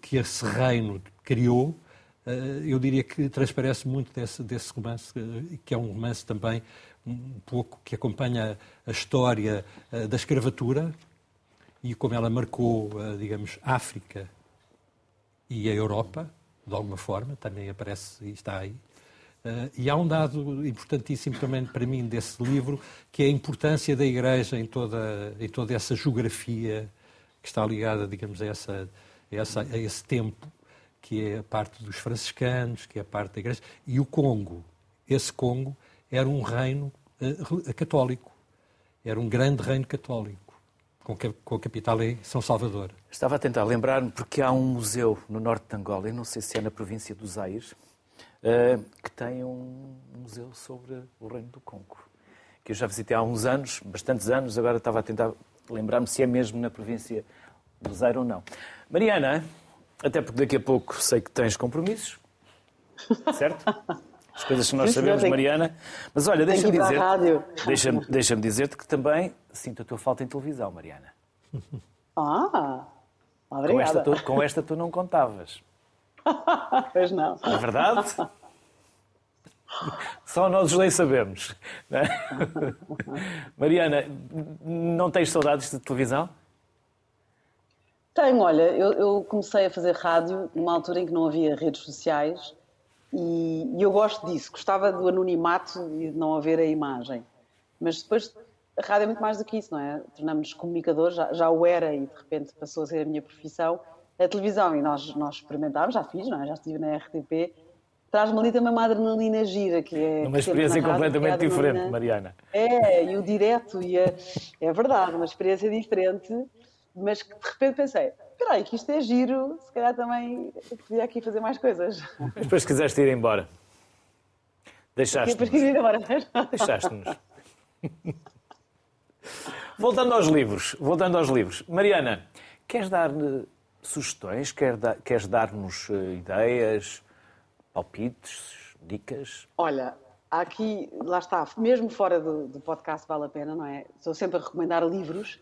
Speaker 4: que, esse reino criou, eh, eu diria que transparece muito desse, desse romance, eh, que é um romance também um pouco que acompanha a história eh, da escravatura e como ela marcou, digamos, África e a Europa, de alguma forma, também aparece e está aí. Uh, e há um dado importantíssimo também para mim desse livro, que é a importância da Igreja em toda, em toda essa geografia que está ligada, digamos, a, essa, a, essa, a esse tempo, que é a parte dos franciscanos, que é a parte da Igreja. E o Congo, esse Congo, era um reino uh, católico, era um grande reino católico com a capital em São Salvador.
Speaker 1: Estava a tentar lembrar-me, porque há um museu no norte de Angola, eu não sei se é na província do Zaire, eh, que tem um museu sobre o Reino do Congo, que eu já visitei há uns anos, bastantes anos, agora estava a tentar lembrar-me se é mesmo na província do Zaire ou não. Mariana, até porque daqui a pouco sei que tens compromissos, certo? As coisas que nós Sim, sabemos, Mariana. Mas olha, deixa-me dizer, deixa deixa dizer-te que também sinto a tua falta em televisão, Mariana.
Speaker 5: Ah, obrigada.
Speaker 1: Com esta tu, com esta tu não contavas.
Speaker 5: pois não.
Speaker 1: É verdade? Só nós os leis sabemos. Não é? Mariana, não tens saudades de televisão?
Speaker 5: Tenho, olha, eu, eu, comecei a fazer rádio numa altura em que não havia redes sociais e, e, eu gosto disso, gostava do anonimato e de não haver a imagem. Mas depois a rádio é muito mais do que isso, não é? Tornamos-nos comunicadores, já, já o era e de repente passou a ser a minha profissão. A televisão, e nós, nós experimentámos, já fiz, é? Já estive na RTP. Traz-me ali também uma adrenalina gira, que é.
Speaker 1: Uma experiência completamente diferente, Mariana.
Speaker 5: É, e o direto, e a, é verdade, uma experiência diferente, mas que de repente pensei, espera aí, que isto é giro, se calhar também podia aqui fazer mais coisas.
Speaker 1: Mas depois quiseste ir embora. Deixaste-nos. Deixaste-nos. voltando aos livros, voltando aos livros. Mariana, queres dar sugestões? Queres dar-nos eh, ideias, palpites, dicas?
Speaker 5: Olha, aqui, lá está, mesmo fora do, do podcast vale a pena, não é? Estou sempre a recomendar livros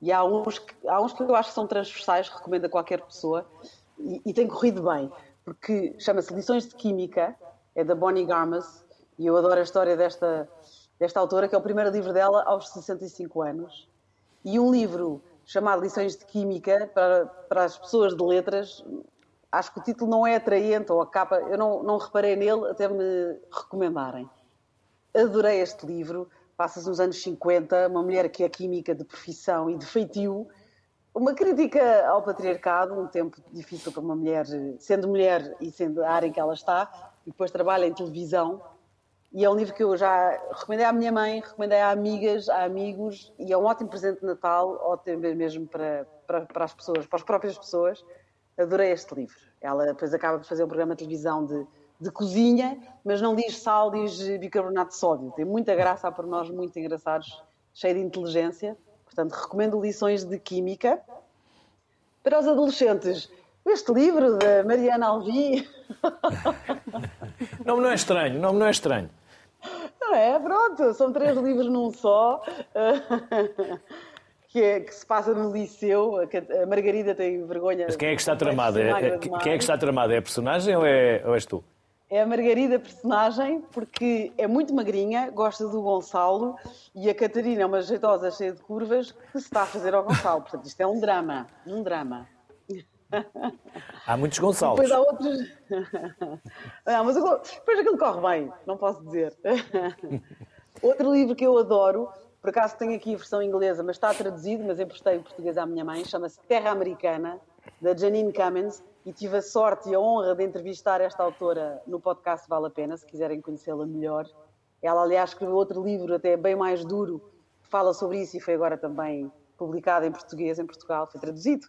Speaker 5: e há uns, que, há uns que eu acho que são transversais, recomendo a qualquer pessoa, e, e tem corrido bem, porque chama-se Lições de Química, é da Bonnie Garmas, e eu adoro a história desta, desta autora, que é o primeiro livro dela aos 65 anos, e um livro chamado Lições de Química, para, para as pessoas de letras, acho que o título não é atraente, ou a capa, eu não, não reparei nele até me recomendarem. Adorei este livro, passa-se nos anos 50, uma mulher que é química de profissão e de feitio, uma crítica ao patriarcado, um tempo difícil para uma mulher, sendo mulher e sendo a área em que ela está, e depois trabalha em televisão. E é um livro que eu já recomendei à minha mãe, recomendei a amigas, a amigos, e é um ótimo presente de Natal, ótimo mesmo para, para, para as pessoas, para as próprias pessoas. adorei este livro. Ela depois acaba por fazer um programa de televisão de, de cozinha, mas não diz sal, diz bicarbonato de sódio. Tem muita graça, há por nós muito engraçados, cheio de inteligência. Portanto, recomendo lições de química. Para os adolescentes, este livro da Mariana Alvi.
Speaker 1: Não, não é estranho, não, não é estranho.
Speaker 5: Não é? Pronto, são três livros num só. Que, é, que, se passa no liceu. A Margarida tem vergonha.
Speaker 1: Mas quem é que está tramado? É, é, quem é que está tramado? É a personagem ou, é, ou és tu?
Speaker 5: É a Margarida personagem, porque é muito magrinha, gosta do Gonçalo, e a Catarina é uma jeitosa cheia de curvas que se está a fazer ao Gonçalo. Portanto, isto é um drama. Um drama.
Speaker 1: Há muitos Gonçalves.
Speaker 5: Depois há outros. Não, mas depois aquilo corre bem, não posso dizer. Outro livro que eu adoro, por acaso tenho aqui a versão inglesa, mas está traduzido, mas emprestei em português à minha mãe, chama-se Terra Americana, da Janine Cummins, e tive a sorte e a honra de entrevistar esta autora no podcast Vale a Pena, se quiserem conhecê-la melhor. Ela, aliás, escreveu outro livro, até bem mais duro, que fala sobre isso e foi agora também publicado em português em Portugal, foi traduzido.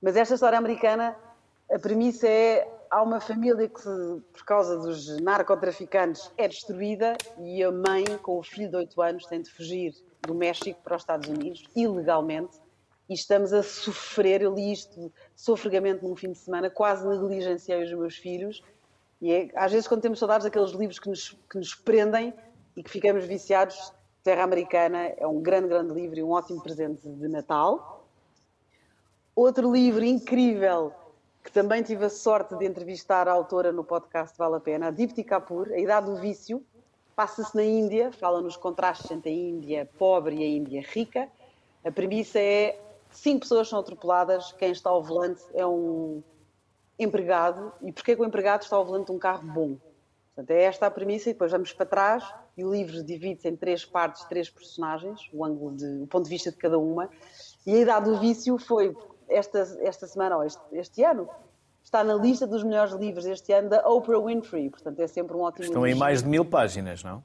Speaker 5: Mas esta história americana, a premissa é há uma família que, por causa dos narcotraficantes, é destruída e a mãe, com o filho de 8 anos, tem de fugir do México para os Estados Unidos, ilegalmente, e estamos a sofrer. Eu li isto sofregamente num fim de semana, quase negligenciei os meus filhos. E é, às vezes, quando temos saudades daqueles livros que nos, que nos prendem e que ficamos viciados, Terra Americana é um grande, grande livro e um ótimo presente de Natal. Outro livro incrível, que também tive a sorte de entrevistar a autora no podcast Vale a Pena, a Dipti Kapoor, A Idade do Vício, passa-se na Índia, fala nos contrastes entre a Índia pobre e a Índia rica. A premissa é cinco pessoas são atropeladas, quem está ao volante é um empregado. E porquê que o empregado está ao volante de um carro bom? Portanto, é esta a premissa e depois vamos para trás e o livro divide-se em três partes, três personagens, o ângulo de, o ponto de vista de cada uma. E a idade do vício foi esta, esta semana, ou este, este ano, está na lista dos melhores livros este ano da Oprah Winfrey. Portanto, é sempre um ótimo
Speaker 1: Estão
Speaker 5: livro.
Speaker 1: em mais de mil páginas, não?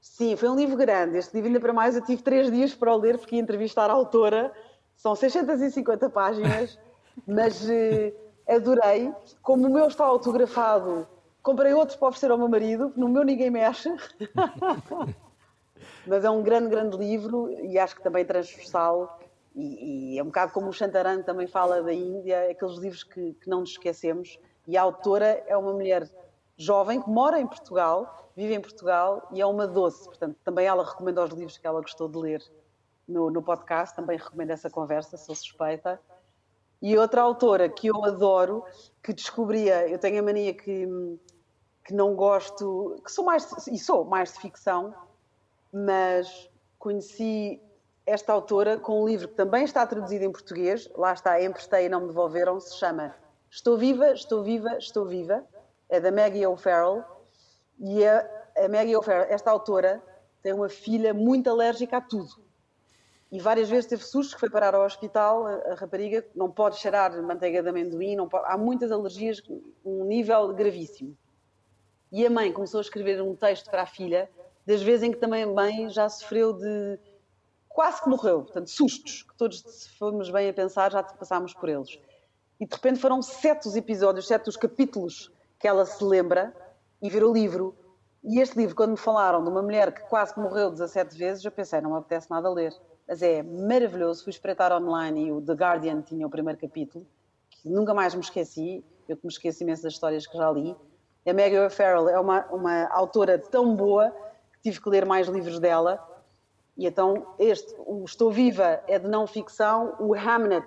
Speaker 5: Sim, foi um livro grande. Este livro, ainda para mais, eu tive três dias para o ler, porque ia entrevistar a autora. São 650 páginas, mas eh, adorei. Como o meu está autografado, comprei outros para oferecer ao meu marido, no meu ninguém mexe. mas é um grande, grande livro e acho que também transversal e, e, é um bocado como o Shantaran também fala da Índia, aqueles livros que, que não nos esquecemos. E a autora é uma mulher jovem que mora em Portugal, vive em Portugal e é uma doce. Portanto, também ela recomenda os livros que ela gostou de ler no, no podcast, também recomendo essa conversa, sou suspeita. E outra autora que eu adoro, que descobria, eu tenho a mania que, que não gosto, que sou mais, e sou mais de ficção, mas conheci esta autora com um livro que também está traduzido em português, lá está, emprestei e não me devolveram, se chama Estou Viva, Estou Viva, Estou Viva, é da Maggie O'Farrell, e a, a Maggie O'Farrell, esta autora, tem uma filha muito alérgica a tudo. E várias vezes teve sustos que foi parar ao hospital, a, a rapariga não pode cheirar manteiga de amendoim, pode, há muitas alergias, um nível gravíssimo. E a mãe começou a escrever um texto para a filha, das vezes em que também a mãe já sofreu de quase que morreu. Portanto, sustos, que todos, se formos bem a pensar, já passámos por eles. E de repente foram sete os episódios, sete os capítulos que ela se lembra e virou livro. E este livro, quando me falaram de uma mulher que quase que morreu 17 vezes, eu pensei, não me apetece nada ler. Mas é maravilhoso. Fui espreitar online e o The Guardian tinha o primeiro capítulo, que nunca mais me esqueci. Eu que me esqueci imenso das histórias que já li. A Maggie O'Farrell é uma, uma autora tão boa que tive que ler mais livros dela e então, este, o Estou Viva é de não ficção, o Hamnet,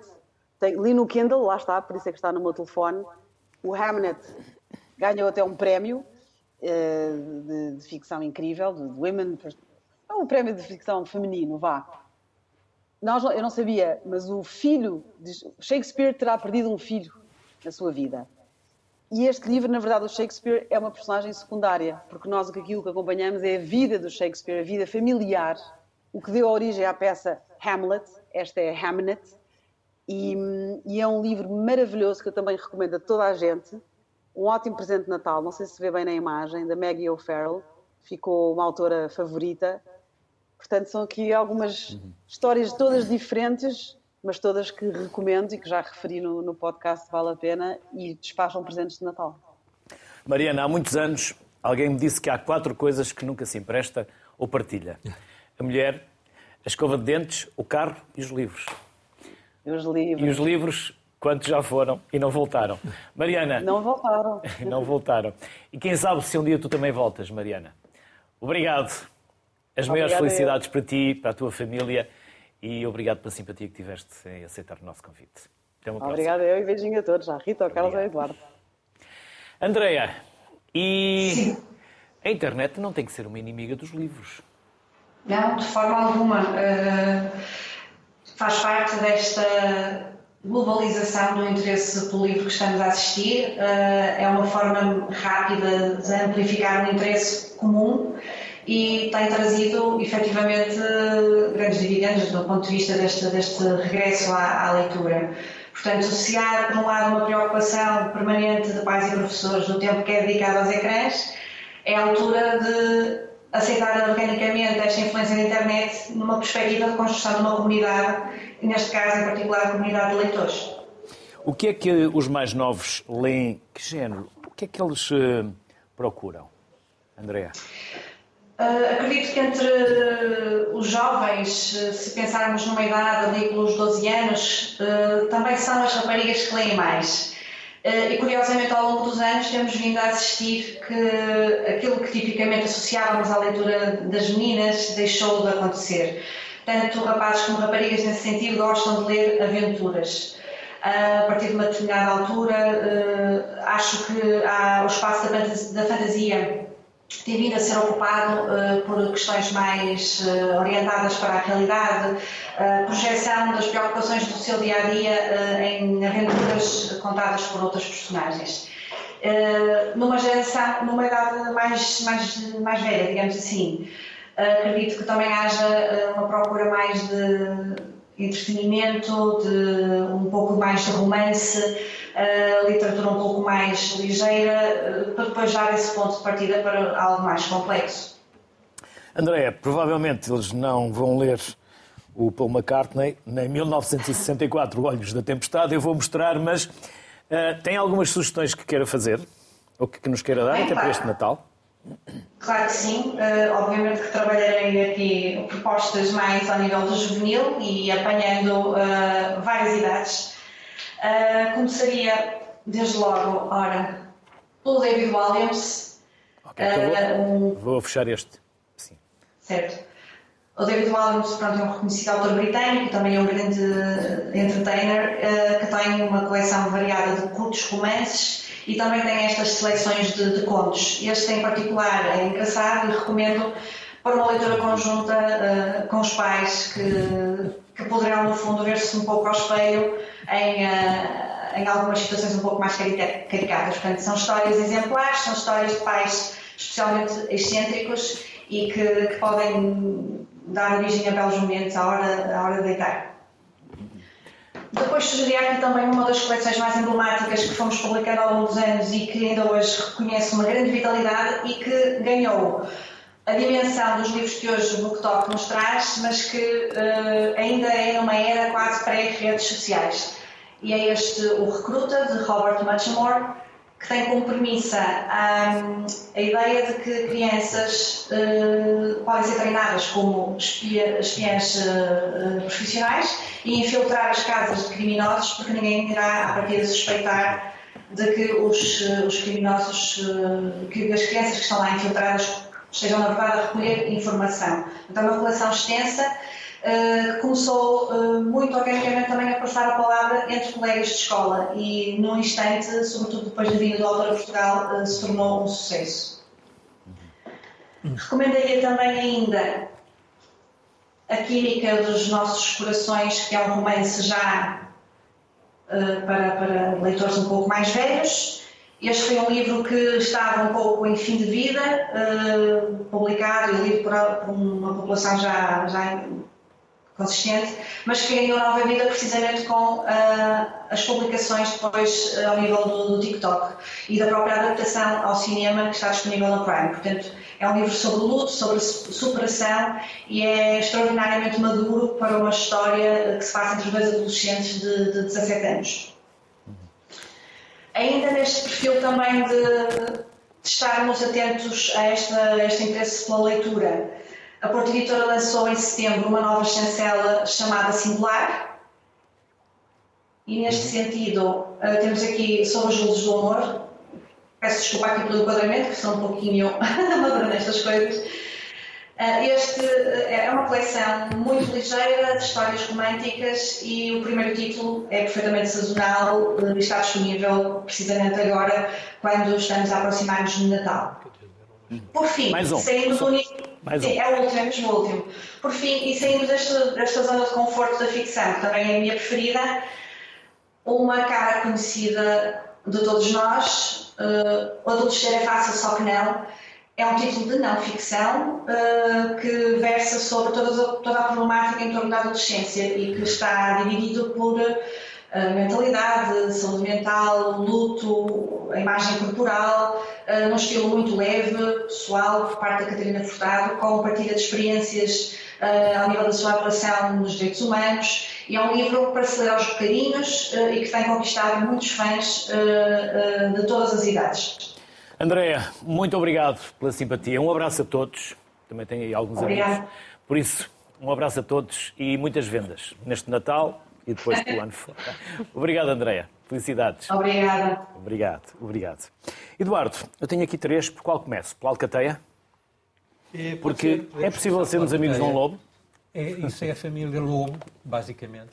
Speaker 5: tem, li no Kindle, lá está, por isso é que está no meu telefone. O Hamnet ganhou até um prémio uh, de, de, ficção incrível, de, de Women. É um prémio de ficção feminino, vá. Nós, eu não sabia, mas o filho. De, Shakespeare terá perdido um filho na sua vida. E este livro, na verdade, o Shakespeare é uma personagem secundária, porque nós aquilo que acompanhamos é a vida do Shakespeare, a vida familiar o que deu origem à peça Hamlet, esta é Hamnet, e, e, é um livro maravilhoso que eu também recomendo a toda a gente. Um ótimo presente de Natal, não sei se vê bem na imagem, da Maggie O'Farrell, ficou uma autora favorita. Portanto, são aqui algumas uhum. histórias todas diferentes mas todas que recomendo e que já referi no, no podcast Vale a Pena e despacham presentes de Natal.
Speaker 1: Mariana, há muitos anos alguém me disse que há quatro coisas que nunca se empresta ou partilha: a mulher, a escova de dentes, o carro e os livros.
Speaker 5: E os livros.
Speaker 1: E os livros, quantos já foram e não voltaram? Mariana.
Speaker 5: Não voltaram.
Speaker 1: não voltaram. E quem sabe se um dia tu também voltas, Mariana. Obrigado. As maiores felicidades para ti, para a tua família e obrigado pela simpatia que tiveste em aceitar o nosso convite.
Speaker 5: Até uma Obrigada eu e beijinho a todos, à Rita, ao Carlos e ao Eduardo.
Speaker 1: Andreia, e Sim. a internet não tem que ser uma inimiga dos livros.
Speaker 6: Não, de forma alguma. Uh, faz parte desta globalização do interesse pelo livro que estamos a assistir. Uh, é uma forma rápida de amplificar um interesse comum e tem trazido efetivamente grandes dividendos do ponto de vista deste, deste regresso à, à leitura. Portanto, se há, por um lado, uma preocupação permanente de pais e professores do tempo que é dedicado aos ecrãs, é a altura de aceitar organicamente esta influência da internet numa perspectiva de construção de uma comunidade, neste caso, em particular, a comunidade de leitores.
Speaker 1: O que é que os mais novos leem? Que género? O que é que eles uh, procuram? Andréa?
Speaker 6: Uh, acredito que entre os jovens, uh, se pensarmos numa idade ali pelos 12 anos, uh, também são as raparigas que leem mais. E curiosamente, ao longo dos anos, temos vindo a assistir que aquilo que tipicamente associávamos à leitura das meninas deixou de acontecer. Tanto rapazes como raparigas, nesse sentido, gostam de ler aventuras. a partir de uma determinada altura, acho que há o espaço da fantasia tem vindo a ser ocupado uh, por questões mais uh, orientadas para a realidade, uh, projeção das preocupações do seu dia a dia em aventuras contadas por outras personagens. numa geração, numa idade mais, mais, mais velha, digamos assim, acredito que também haja uma procura mais de entretenimento, de um pouco mais de romance a literatura um pouco mais ligeira, eh, para depois dar esse ponto de partida para algo mais complexo.
Speaker 1: André, provavelmente eles não vão ler o Paul McCartney, nem 1964, Olhos da Tempestade, eu vou mostrar, mas uh, tem algumas sugestões que queira fazer, ou que, que nos queira dar, Bem, até para este Natal?
Speaker 6: Claro que sim, uh, obviamente que trabalharei aqui propostas mais ao nível do juvenil e apanhando uh, várias idades. Uh, começaria, desde logo, ora, pelo David Williams.
Speaker 1: Ok, então vou, um... vou fechar este. Sim.
Speaker 6: Certo. O David Williams pronto, é um reconhecido autor britânico, também é um grande entertainer, que tem uma coleção variada de curtos romances e também tem estas seleções de, de contos. Este em particular é engraçado e recomendo para uma leitura conjunta uh, com os pais que, que poderão, no fundo, ver-se um pouco ao espelho em, uh, em algumas situações um pouco mais caricatas. Portanto, são histórias exemplares, são histórias de pais especialmente excêntricos e que, que podem dar origem a belos momentos à hora, à hora de deitar. Depois sugeria aqui também uma das coleções mais emblemáticas que fomos publicando ao longo dos anos e que ainda hoje reconhece uma grande vitalidade e que ganhou a dimensão dos livros que hoje o BookTok nos traz, mas que uh, ainda é numa era quase pré-redes sociais. E é este O Recruta, de Robert Muchamore, que tem como premissa um, a ideia de que crianças uh, podem ser treinadas como espia, espiãs uh, profissionais e infiltrar as casas de criminosos, porque ninguém irá, a partir de suspeitar de que os, os criminosos, que as crianças que estão lá infiltradas estejam, na verdade, a recolher informação. Então, é uma relação extensa uh, começou uh, muito organicamente também a passar a palavra entre colegas de escola e, num instante, sobretudo depois da vinda do autor a Portugal, uh, se tornou um sucesso. Recomendaria também ainda A Química dos Nossos Corações, que é um romance já para, para leitores um pouco mais velhos este foi um livro que estava um pouco em fim de vida, uh, publicado e lido por, por, uma população já, já consistente, mas que ganhou nova vida precisamente com uh, as publicações depois uh, ao nível do, do, TikTok e da própria adaptação ao cinema que está disponível no Prime. Portanto, É um livro sobre luto, sobre superação e é extraordinariamente maduro para uma história que se passa entre dois adolescentes de, de 17 anos. Ainda neste perfil também de, de estarmos atentos a, esta, a este interesse pela leitura, a Porta Editora lançou em setembro uma nova chancela chamada Singular. E neste sentido, eh, temos aqui Sobre as Luzes do Amor. Peço desculpa aqui pelo enquadramento, que sou um pouquinho amadora nestas coisas. Eh, este eh, é uma coleção muito ligeira de histórias românticas e o primeiro título é perfeitamente sazonal e está disponível precisamente agora, quando estamos a aproximar-nos do Natal. Por fim,
Speaker 1: Mais um.
Speaker 6: do único.
Speaker 1: Mais um.
Speaker 6: É o último, é mesmo o último. Por fim, e saindo desta, desta zona de conforto da ficção, que também é a minha preferida, uma cara conhecida de todos nós, uh, O Adolescer é Fácil, Só Que Não, é um título de não ficção uh, que versa sobre toda, toda a problemática em torno da adolescência e que está dividido por mentalidade, saúde mental, luto, a imagem corporal, num estilo muito leve, pessoal, por parte da Catarina Furtado, com partilha de experiências ao nível da sua atuação nos direitos humanos. E é um livro para se ler aos bocadinhos e que tem conquistado muitos fãs de todas as idades.
Speaker 1: Andréa, muito obrigado pela simpatia. Um abraço a todos. Também tenho aí alguns
Speaker 6: Obrigada.
Speaker 1: amigos. Por isso, um abraço a todos e muitas vendas neste Natal e depois do ano fora. Obrigado, Andréa. Felicidades.
Speaker 6: Obrigada.
Speaker 1: Obrigado, obrigado. Eduardo, eu tenho aqui três. Por qual começo? Pela Alcateia?
Speaker 4: É,
Speaker 1: Porque
Speaker 4: ser,
Speaker 1: é possível sermos amigos de um lobo?
Speaker 4: É, isso é a família Lobo, basicamente.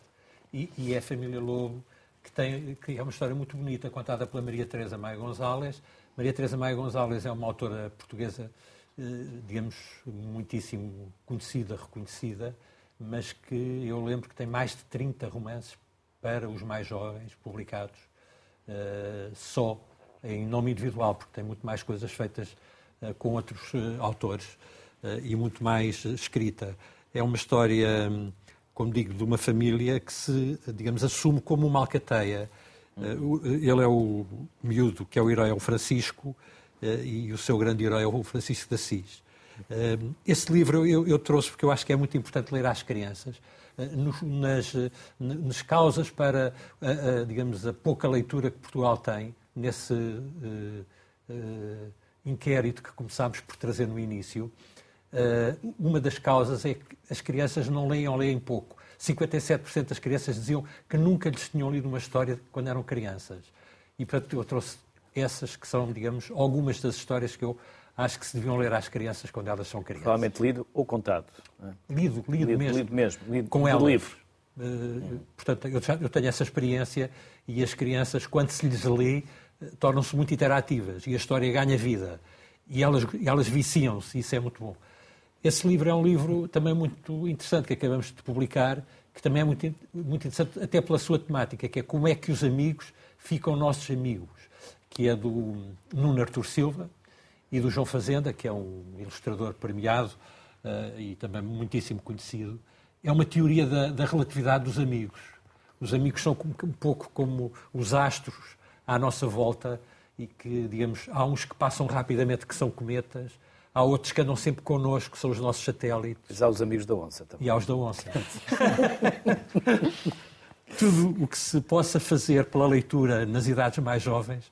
Speaker 4: E, e é a família Lobo que, tem, que é uma história muito bonita, contada pela Maria Teresa Maia Gonzalez. Maria Teresa Maia Gonzalez é uma autora portuguesa, eh, digamos, muitíssimo conhecida, reconhecida, mas que eu lembro que tem mais de 30 romances para os mais jovens publicados, eh, só em nome individual, porque tem muito mais coisas feitas eh, com outros eh, autores e muito mais escrita. É uma história, hum, como digo, de uma família que se, digamos, assume como uma alcateia. O- Ele é o miúdo, que é o herói, é o Francisco, e o seu grande herói é o Francisco de Assis. Esse livro eu, eu trouxe porque eu acho que é muito importante ler às crianças, eh, nos- nas, nas causas para, a- a, digamos, a pouca leitura que Portugal tem nesse eh, eh, inquérito que começámos por trazer no início. Eh, uma das causas é que as crianças não leem ou leem pouco. 57% das crianças diziam que nunca lhes tinham lido uma história quando eram crianças. E, portanto, eu trouxe essas que são, digamos, algumas das histórias que eu acho que se deviam ler às crianças quando elas são crianças.
Speaker 1: Provavelmente lido ou contado. é?
Speaker 4: Lido, lido,
Speaker 1: Lido,
Speaker 4: mesmo.
Speaker 1: lido mesmo. Lido
Speaker 4: Com elas.
Speaker 1: livro.
Speaker 4: Eh, portanto, eu, já- eu tenho essa experiência e as crianças, quando se lhes lê, eh, tornam-se muito interativas e a história ganha vida. E elas, elas viciam-se, isso é muito bom. Esse livro é um livro também muito interessante que acabamos de publicar, que também é muito, muito interessante até pela sua temática, que é como é que os amigos ficam nossos amigos, que é do Nuno Artur Silva e do João Fazenda, que é um ilustrador premiado eh, e também muitíssimo conhecido. É uma teoria da, da relatividade dos amigos. Os amigos são como- um pouco como os astros à nossa volta e que, digamos, há uns que passam rapidamente, que são cometas, há outros que andam sempre connosco, que são os nossos satélites,
Speaker 1: Já os amigos da onça também.
Speaker 4: e aos da onça. Tudo o que se possa fazer pela leitura nas idades mais jovens,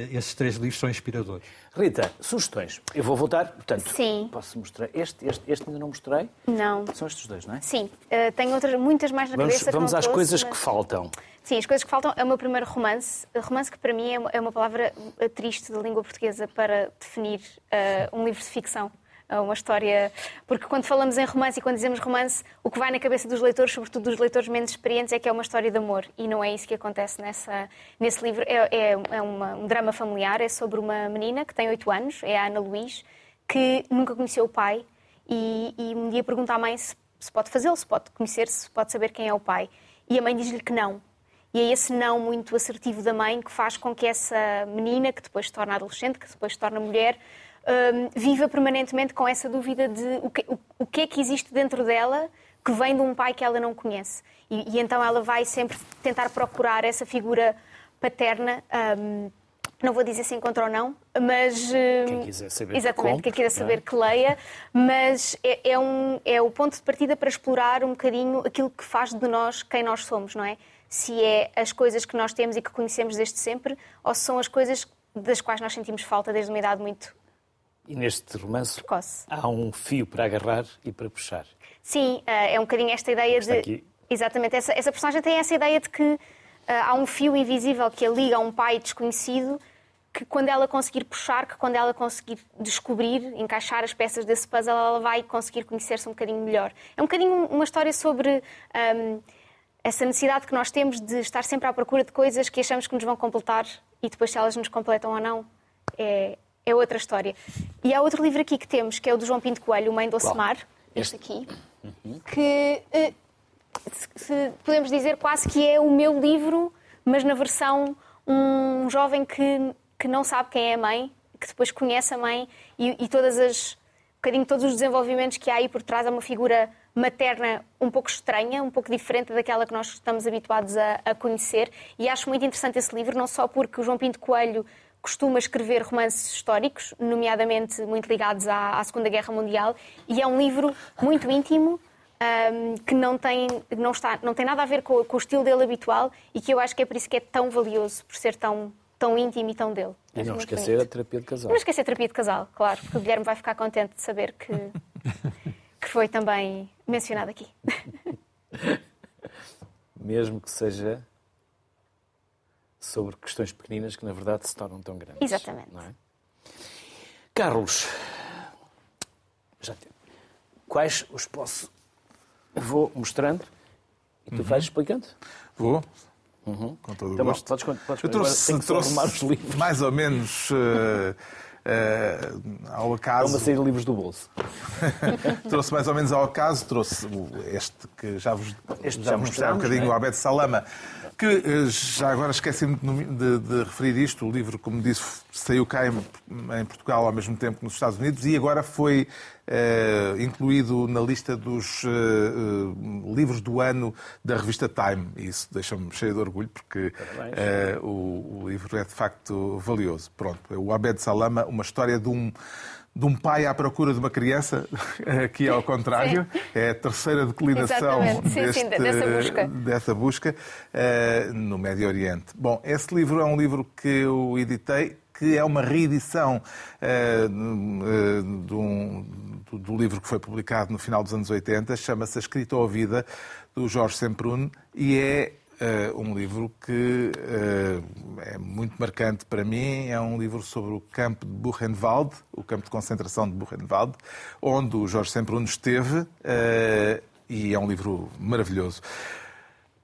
Speaker 4: esses três livros são inspiradores.
Speaker 1: Rita, sugestões. Eu vou voltar, portanto,
Speaker 3: Sim.
Speaker 1: posso mostrar. Este, este, este ainda não mostrei.
Speaker 3: Não.
Speaker 1: São estes dois, não é?
Speaker 3: Sim, eh, tenho outras, muitas mais na
Speaker 1: Vamos,
Speaker 3: cabeça. que
Speaker 1: vamos
Speaker 3: não
Speaker 1: às
Speaker 3: trouxe,
Speaker 1: coisas
Speaker 3: mas-
Speaker 1: que faltam.
Speaker 3: Sim, as coisas que faltam é o meu primeiro romance. Romance que para mim é uma, é uma palavra triste da língua portuguesa para definir eh, um livro de ficção. Uma história. Porque quando falamos em romance e quando dizemos romance, o que vai na cabeça dos leitores, sobretudo dos leitores menos experientes, é que é uma história de amor. E não é isso que acontece nessa, nesse livro. É, é, é uma- um drama familiar, é sobre uma menina que tem 8 anos, é a Ana Luís, que nunca conheceu o pai e, e um dia pergunta à mãe se, se pode fazê-lo, se pode conhecer, se pode saber quem é o pai. E a mãe diz-lhe que não. E é esse não muito assertivo da mãe que faz com que essa menina, que depois se torna adolescente, que depois se torna mulher, hum, viva permanentemente com essa dúvida de o que, o, o que é que existe dentro dela que vem de um pai que ela não conhece. E, e então ela vai sempre tentar procurar essa figura paterna hum, Não vou dizer se encontra ou não, mas. eh,
Speaker 1: Quem quiser saber,
Speaker 3: Exatamente,
Speaker 1: compre,
Speaker 3: quem quiser saber
Speaker 1: não é?
Speaker 3: que leia, mas é, é um, é o ponto de partida para explorar um bocadinho aquilo que faz de nós quem nós somos, não é? Se é as coisas que nós temos e que conhecemos desde sempre, ou se são as coisas das quais nós sentimos falta desde uma idade muito
Speaker 1: E neste romance
Speaker 3: precoce.
Speaker 1: há um fio para agarrar e para puxar.
Speaker 3: Sim, eh, é um bocadinho esta ideia
Speaker 1: Está
Speaker 3: de.
Speaker 1: aqui.
Speaker 3: Exatamente, essa, essa personagem tem essa ideia de que eh, há um fio invisível que a liga a um pai desconhecido que quando ela conseguir puxar, que quando ela conseguir descobrir, encaixar as peças desse puzzle, ela vai conseguir conhecer-se um bocadinho melhor. É um bocadinho uma história sobre ahm, essa necessidade que nós temos de estar sempre à procura de coisas que achamos que nos vão completar e depois se elas nos completam ou não, é, é outra história. E há outro livro aqui que temos, que é o do João Pinto Coelho, O Mãe do Ocemar, este aqui, que eh, se- se podemos dizer quase que é o meu livro, mas na versão um jovem que, que não sabe quem é a mãe, que depois conhece a mãe e, e todas as um bocadinho todos os desenvolvimentos que há aí por trás é uma figura materna um pouco estranha, um pouco diferente daquela que nós estamos habituados a, a conhecer. E acho muito interessante esse livro, não só porque o João Pinto Coelho costuma escrever romances históricos, nomeadamente muito ligados à, à Segunda Guerra Mundial, e é um livro muito íntimo, ahm, que não tem, não, está, não tem nada a ver com, com o estilo dele habitual e que eu acho que é por isso que é tão valioso, por ser tão, tão íntimo e tão dele.
Speaker 1: E
Speaker 3: Acho
Speaker 1: não esquecer a
Speaker 3: bonito.
Speaker 1: terapia de casal.
Speaker 3: Não esquecer a terapia de casal, claro, porque o Guilherme vai ficar contente de saber que, que foi também mencionado aqui.
Speaker 1: Mesmo que seja sobre questões pequeninas que na verdade se tornam tão grandes.
Speaker 3: Exatamente.
Speaker 1: não é? Carlos, já te... quais os posso. Vou mostrando e tu vais explicando.
Speaker 2: Vou. Com todo o
Speaker 1: Então,
Speaker 2: gosto.
Speaker 1: podes, podes, podes
Speaker 2: Eu trouxe, trouxe
Speaker 1: arrumar os livros.
Speaker 2: mais ou menos eh, eh, ao acaso.
Speaker 1: Estão a sair livros do bolso.
Speaker 2: trouxe mais ou menos ao acaso, trouxe este que já vos,
Speaker 1: Este
Speaker 2: já
Speaker 1: já
Speaker 2: vos mostrei um bocadinho,
Speaker 1: é?
Speaker 2: o Abed Salama, que eh, já agora esqueci-me de, de- de referir isto, o livro, como disse, saiu cá em, em Portugal ao mesmo tempo que nos Estados Unidos e agora foi eh, incluído na lista dos eh, eh, livros do ano da revista Time. E isso deixa-me cheio de orgulho, porque eh, o, o livro é de facto valioso. Pronto, é o Abed Salama, uma história de um, de um pai à procura de uma criança, aqui ao contrário, é a terceira declinação.
Speaker 3: Sim, sim,
Speaker 2: deste-
Speaker 3: dessa busca.
Speaker 2: dessa busca eh, no Médio Oriente. Bom, esse livro é um livro que eu editei, que é uma reedição de um- do, do livro que foi publicado no final dos anos 80, chama-se A Escrita ou a Vida, do Jorge Semprún, e é eh, um livro que eh, é muito marcante para mim. É um livro sobre o campo de Buchenwald, o campo de concentração de Buchenwald, onde o Jorge Semprún esteve, eh, e é um livro maravilhoso.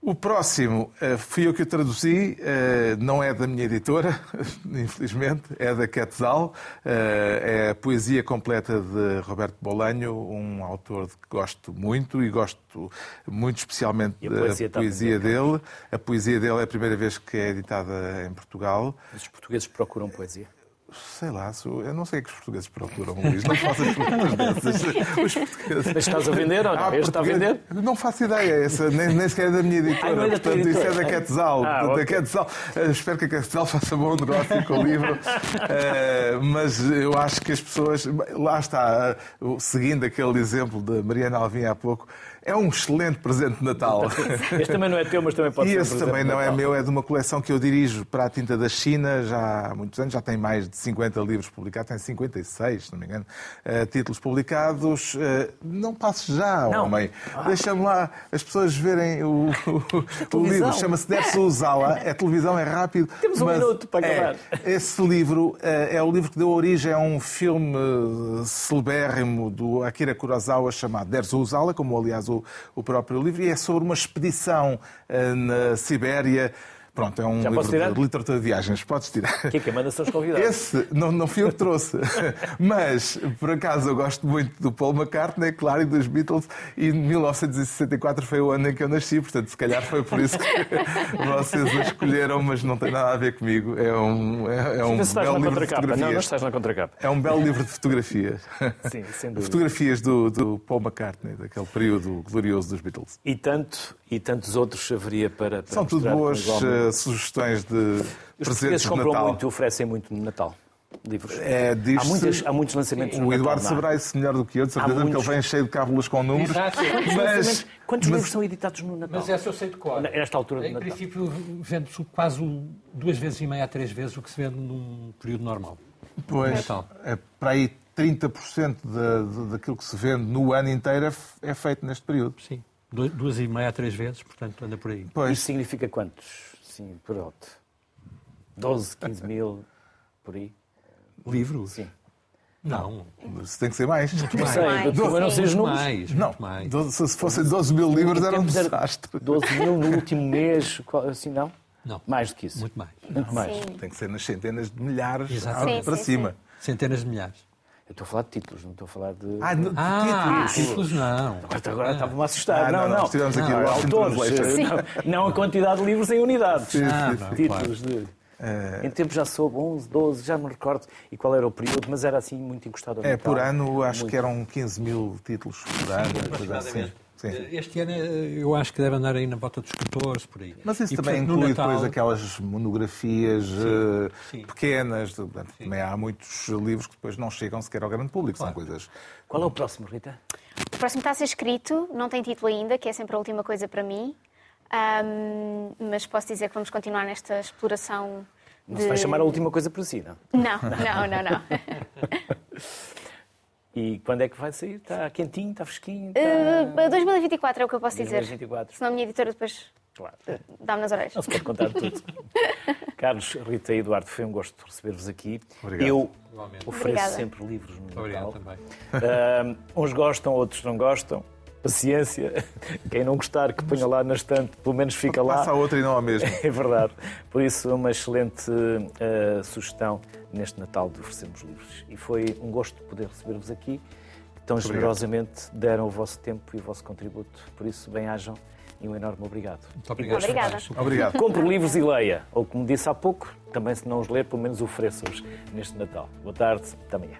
Speaker 2: O próximo eh, fui eu que o traduzi, eh, não é da minha editora, infelizmente, é da Quetzal. Eh, É a poesia completa de Roberto Bolanho, um autor que gosto muito e gosto muito especialmente
Speaker 1: a
Speaker 2: da
Speaker 1: poesia
Speaker 2: poesia
Speaker 1: vender,
Speaker 2: dele. A poesia dele é a primeira vez que é editada em Portugal.
Speaker 1: Os portugueses procuram poesia.
Speaker 2: Sei lá, sou- eu não sei o que os portugueses procuram, Luís. Não faço as perguntas dessas. Os portugueses...
Speaker 1: Mas estás a vender ou não?
Speaker 2: Ah,
Speaker 1: este está a vender?
Speaker 2: Não faço ideia, essa nem, nem sequer é da minha editora.
Speaker 1: Ah, não é da
Speaker 2: Portanto, isso é da Quetzal.
Speaker 1: Ah,
Speaker 2: da
Speaker 1: ok.
Speaker 2: Quetzal. Eh, espero que a Quetzal faça bom negócio com o livro. Eh, mas eu acho que as pessoas. Lá está, eh, seguindo aquele exemplo de Mariana Alvim há pouco, é um excelente presente de Natal.
Speaker 1: Este também não é teu, mas também pode
Speaker 2: E
Speaker 1: ser.
Speaker 2: esse
Speaker 1: por exemplo,
Speaker 2: também não é meu, é de uma coleção que eu dirijo para a tinta da China já há muitos anos, já tem mais de 50 livros publicados, tem 56, se não me engano, eh, títulos publicados. Eh, não passe já,
Speaker 1: Não.
Speaker 2: homem. Deixa-me lá as pessoas verem o, o- livro. Chama-se Deve-se usá-la. É televisão, é rápido.
Speaker 1: Temos um minuto para
Speaker 2: é,
Speaker 1: acabar.
Speaker 2: esse livro eh, é o livro que deu origem a um filme celebérrimo do Akira Kurosawa chamado Deve-se usá-la, como aliás o, o próprio livro, e é sobre uma expedição eh, na Sibéria. Pronto, é um
Speaker 1: Já
Speaker 2: livro de literatura de viagens. Podes tirar.
Speaker 1: Quem é que manda são os convidados.
Speaker 2: Esse não, não fui eu que trouxe. Mas, por acaso, eu gosto muito do Paul McCartney, claro, e dos Beatles. E 1964 foi o ano em que eu nasci, portanto, se calhar foi por isso que vocês o escolheram, mas não tem nada a ver comigo. É um, é, é um belo livro de
Speaker 1: contracapa. Não, não
Speaker 2: fotografias.
Speaker 1: estás na contracapa.
Speaker 2: É um belo livro de fotografias.
Speaker 1: Sim, sem dúvida.
Speaker 2: Fotografias do, do Paul McCartney, daquele período glorioso dos Beatles.
Speaker 1: E, tanto, e tantos outros haveria para, para
Speaker 2: São tudo boas, sugestões de
Speaker 1: Os
Speaker 2: presentes de
Speaker 1: compram
Speaker 2: Natal.
Speaker 1: muito, oferecem muito no Natal. Livros.
Speaker 2: É,
Speaker 1: há, muitas, há muitos lançamentos no
Speaker 2: O
Speaker 1: Natal,
Speaker 2: Eduardo
Speaker 1: há?
Speaker 2: saberá isso melhor do que eu, de certeza,
Speaker 1: Há
Speaker 2: porque ele
Speaker 1: muitos-
Speaker 2: vem cheio de cábulas com números.
Speaker 4: Exato.
Speaker 1: Quantos,
Speaker 2: Mas,
Speaker 1: quantos
Speaker 2: mas-
Speaker 1: livros são editados no Natal?
Speaker 4: Mas essa eu sei de cor.
Speaker 1: Nesta altura do
Speaker 4: Em
Speaker 1: Natal.
Speaker 4: princípio, vende-se quase duas vezes e meia a três vezes o que se vende num período normal.
Speaker 2: Pois,
Speaker 4: Natal.
Speaker 2: é, para aí 30% da- da- daquilo que se vende no ano inteiro é, é feito neste período.
Speaker 4: Sim. Du- Duas e meia a três vezes, portanto, anda por aí.
Speaker 2: Pois,
Speaker 1: Isto significa quantos? Sim, pronto. 12, 15 mil, por aí?
Speaker 4: Livros?
Speaker 1: Sim.
Speaker 4: Não.
Speaker 2: isso tem que ser mais.
Speaker 1: Não
Speaker 4: mais.
Speaker 1: sei, eu não sei os
Speaker 4: Muito
Speaker 1: números.
Speaker 4: mais,
Speaker 2: Não,
Speaker 4: muito mais.
Speaker 2: 12 se fossem 12 mil livros era um desastre.
Speaker 1: 12 mil no último mês, assim não?
Speaker 4: Não.
Speaker 1: Mais do que isso.
Speaker 4: Muito mais.
Speaker 1: Muito mais.
Speaker 3: Sim.
Speaker 2: Tem que ser nas centenas de milhares
Speaker 4: Exato.
Speaker 3: Sim,
Speaker 2: para
Speaker 3: sim,
Speaker 2: cima.
Speaker 4: Centenas de milhares.
Speaker 1: Eu estou a falar de títulos, não estou a falar de.
Speaker 2: Ah, no-
Speaker 4: Ah,
Speaker 2: títulos.
Speaker 4: títulos não.
Speaker 1: Agora- Agora estava-me a assustar.
Speaker 2: Ah,
Speaker 1: não,
Speaker 2: não,
Speaker 1: não.
Speaker 2: tivemos aqui
Speaker 1: Não, autores, não, não a quantidade de livros em unidades.
Speaker 2: Sim,
Speaker 4: Ah,
Speaker 2: sim,
Speaker 4: não,
Speaker 2: sim.
Speaker 1: Títulos de. Em tempo já soube 11, 12, já me recordo e qual era o período, mas era assim muito encostado
Speaker 2: É, por ano acho
Speaker 1: Muito.
Speaker 2: que eram 15 mil títulos por ano, coisa assim. Sim.
Speaker 4: Este ano eh, eu acho que deve andar aí na volta dos 14, por aí.
Speaker 2: Mas isso
Speaker 4: E,
Speaker 2: também
Speaker 4: portanto,
Speaker 2: inclui
Speaker 4: Natal-
Speaker 2: depois aquelas monografias eh,
Speaker 4: sim.
Speaker 2: pequenas. Portanto, também há muitos livros que depois não chegam sequer ao grande público. São coisas.
Speaker 1: Qual é o próximo, Rita?
Speaker 3: O próximo está a ser escrito, não tem título ainda, que é sempre a última coisa para mim. Ahm, mas posso dizer que vamos continuar nesta exploração
Speaker 1: Não
Speaker 3: de...
Speaker 1: se vai chamar a última coisa para si, não?
Speaker 3: Não, não, não, não.
Speaker 1: E quando é que vai sair? Está quentinho, está fresquinho? Está...
Speaker 3: Uh, 2024 é o que eu posso dizer.
Speaker 1: 2024.
Speaker 3: Senão a minha editora depois
Speaker 1: Claro.
Speaker 3: dá-me nas orelhas.
Speaker 1: Não se pode contar tudo. Carlos, Rita e Eduardo, foi um gosto receber-vos aqui.
Speaker 2: Obrigado.
Speaker 1: Eu
Speaker 4: Igualmente.
Speaker 1: ofereço
Speaker 3: Obrigada.
Speaker 1: sempre livros no
Speaker 4: Obrigado
Speaker 1: Natal.
Speaker 4: também.
Speaker 1: Ah, uns gostam, outros não gostam. Paciência. Quem não gostar, que ponha lá na estante, pelo menos fica lá.
Speaker 2: Passa a outra e não a mesma.
Speaker 1: É verdade. Por isso, uma excelente ah, sugestão neste Natal de oferecermos livros. E foi um gosto poder receber-vos aqui, que tão generosamente deram o vosso tempo e o vosso contributo. Por isso, bem-ajam e um enorme obrigado.
Speaker 4: Muito obrigado.
Speaker 3: Obrigada.
Speaker 2: Obrigado.
Speaker 1: Compre livros e leia. Ou, como disse há pouco, também se não os ler, pelo menos ofereça-os neste Natal. Boa tarde, até amanhã.